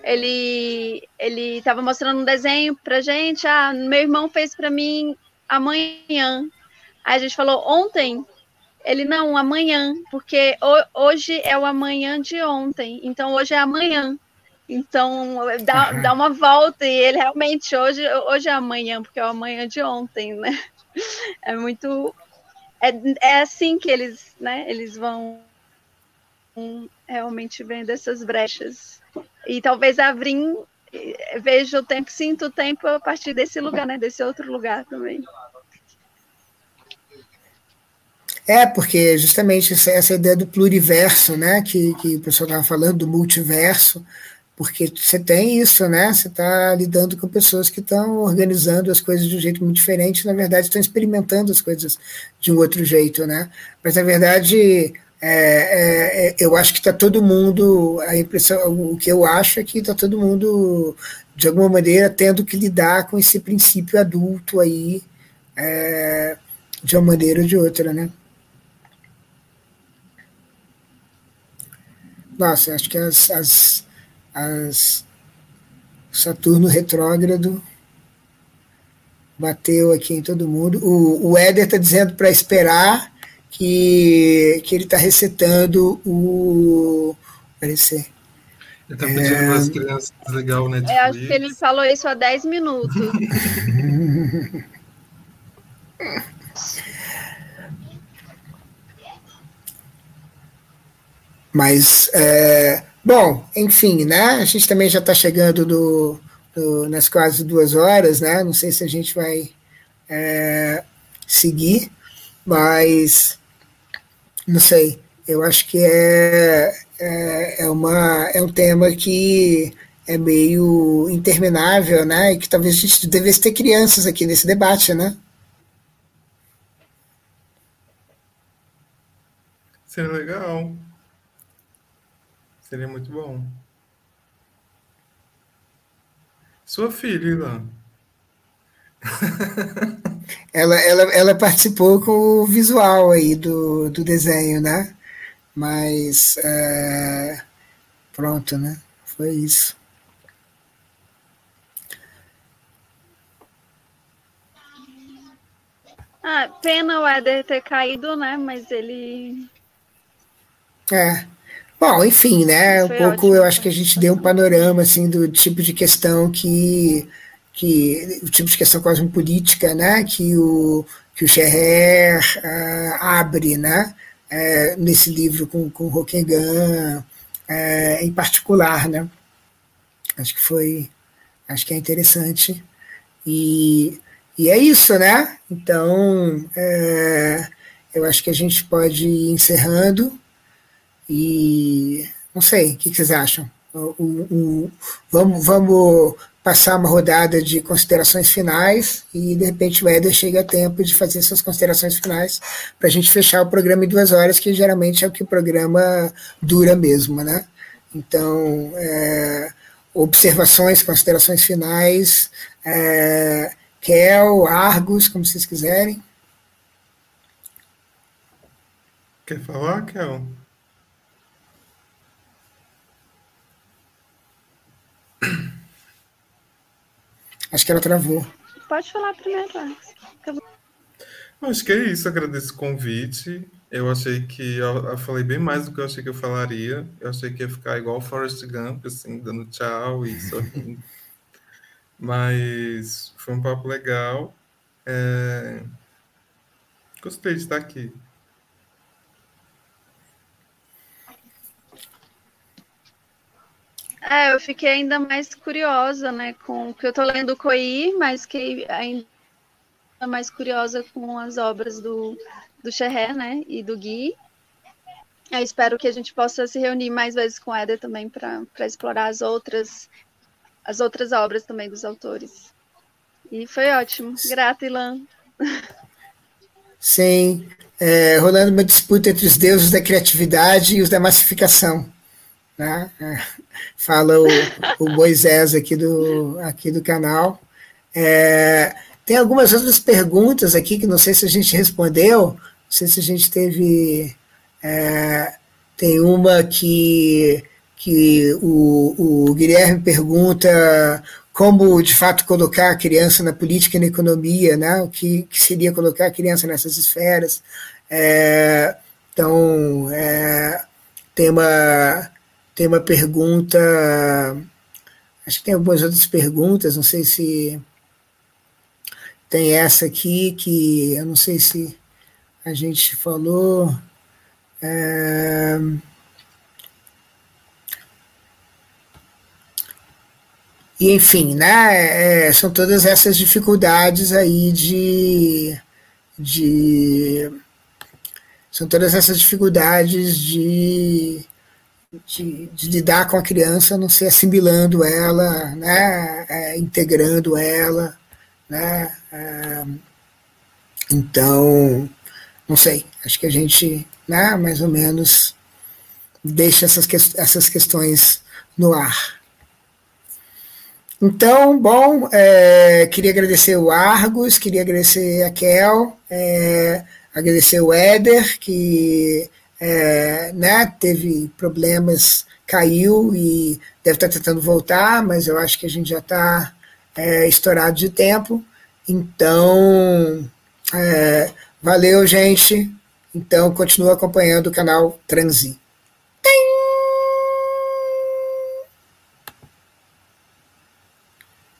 ele ele estava mostrando um desenho pra gente. Ah, meu irmão fez para mim amanhã. Aí a gente falou ontem. Ele, não, amanhã, porque hoje é o amanhã de ontem, então hoje é amanhã. Então, dá, dá uma volta e ele realmente, hoje, hoje é amanhã, porque é o amanhã de ontem, né? É muito... É, é assim que eles, né, eles vão realmente vendo essas brechas. E talvez a Vrim veja o tempo, sinta o tempo a partir desse lugar, né? Desse outro lugar também. É, porque justamente essa, essa ideia do pluriverso, né, que, que o pessoal estava falando, do multiverso, porque você tem isso, né? Você está lidando com pessoas que estão organizando as coisas de um jeito muito diferente, na verdade estão experimentando as coisas de um outro jeito, né? Mas na verdade é, é, é eu acho que está todo mundo, a impressão, o que eu acho é que está todo mundo de alguma maneira tendo que lidar com esse princípio adulto aí é, de uma maneira ou de outra, né? Nossa, acho que as, as, as Saturno retrógrado bateu aqui em todo mundo. O, o Éder está dizendo para esperar que, que ele está recetando o. Parecer. Ele está pedindo é... umas crianças legal, né? Eu acho que ele falou isso há 10 minutos. Mas, é, bom, enfim, né? A gente também já está chegando no, no, nas quase duas horas, né? Não sei se a gente vai é, seguir, mas não sei. Eu acho que é, é, é, uma, é um tema que é meio interminável, né? E que talvez a gente devesse ter crianças aqui nesse debate, né? Seria legal. Seria muito bom. Sua filha, Ilan. ela, ela, ela participou com o visual aí do, do desenho, né? Mas é, pronto, né? Foi isso. Ah, pena o Éder ter caído, né? Mas ele. É. Bom, enfim, né? Um pouco ótimo. eu acho que a gente deu um panorama assim do tipo de questão que que o tipo de questão cosmopolítica, né, que o que o Scherrer uh, abre, né, uh, nesse livro com com Rockingham, uh, em particular, né. Acho que foi, acho que é interessante e e é isso, né? Então, eu acho que a gente pode ir encerrando. E não sei, o que vocês acham? Vamos, vamos passar uma rodada de considerações finais e de repente o Éder chega a tempo de fazer suas considerações finais para a gente fechar o programa em duas horas, que geralmente é o que o programa dura mesmo, né? Então, é, observações, considerações finais, é, Kel, Argos, como vocês quiserem. Quer falar, Kel? Acho que ela travou. Pode falar primeiro, Acho que é isso, agradeço o convite. Eu achei que eu, eu, falei bem mais do que eu achei que eu falaria. Eu achei que ia ficar igual o Forrest Gump, assim, dando tchau e sorrindo. Mas foi um papo legal. É... Gostei de estar aqui. É, eu fiquei ainda mais curiosa, né, com que eu tô lendo o Coi, mas que ainda mais curiosa com as obras do, do Xerré, né, e do Gui. Eu espero que a gente possa se reunir mais vezes com o Éder também para explorar as outras as outras obras também dos autores. E foi ótimo. Grata, Ilan. Sim, é, rolando uma disputa entre os deuses da criatividade e os da massificação né? É, fala o, o, Moisés aqui do, aqui do canal. É, tem algumas outras perguntas aqui que não sei se a gente respondeu, não sei se a gente teve. É, tem uma que, que o, o Guilherme pergunta como de fato colocar a criança na política e na economia, né? o que, que seria colocar a criança nessas esferas. É, então, é, tem, uma, tem uma pergunta, acho que tem algumas outras perguntas, não sei se tem essa aqui, que eu não sei se a gente falou. É, E, enfim, né, é, são todas essas dificuldades aí de, de. São todas essas dificuldades de, de, de lidar com a criança, não ser assimilando ela, né, é, integrando ela. Né, é, então, não sei, acho que a gente, né, mais ou menos, deixa essas, essas questões no ar. Então, bom, é, queria agradecer o Argos, queria agradecer a Kel, é, agradecer o Éder, que é, né, teve problemas, caiu e deve estar tentando voltar, mas eu acho que a gente já está é, estourado de tempo. Então, é, valeu, gente. Então, continua acompanhando o canal Transi.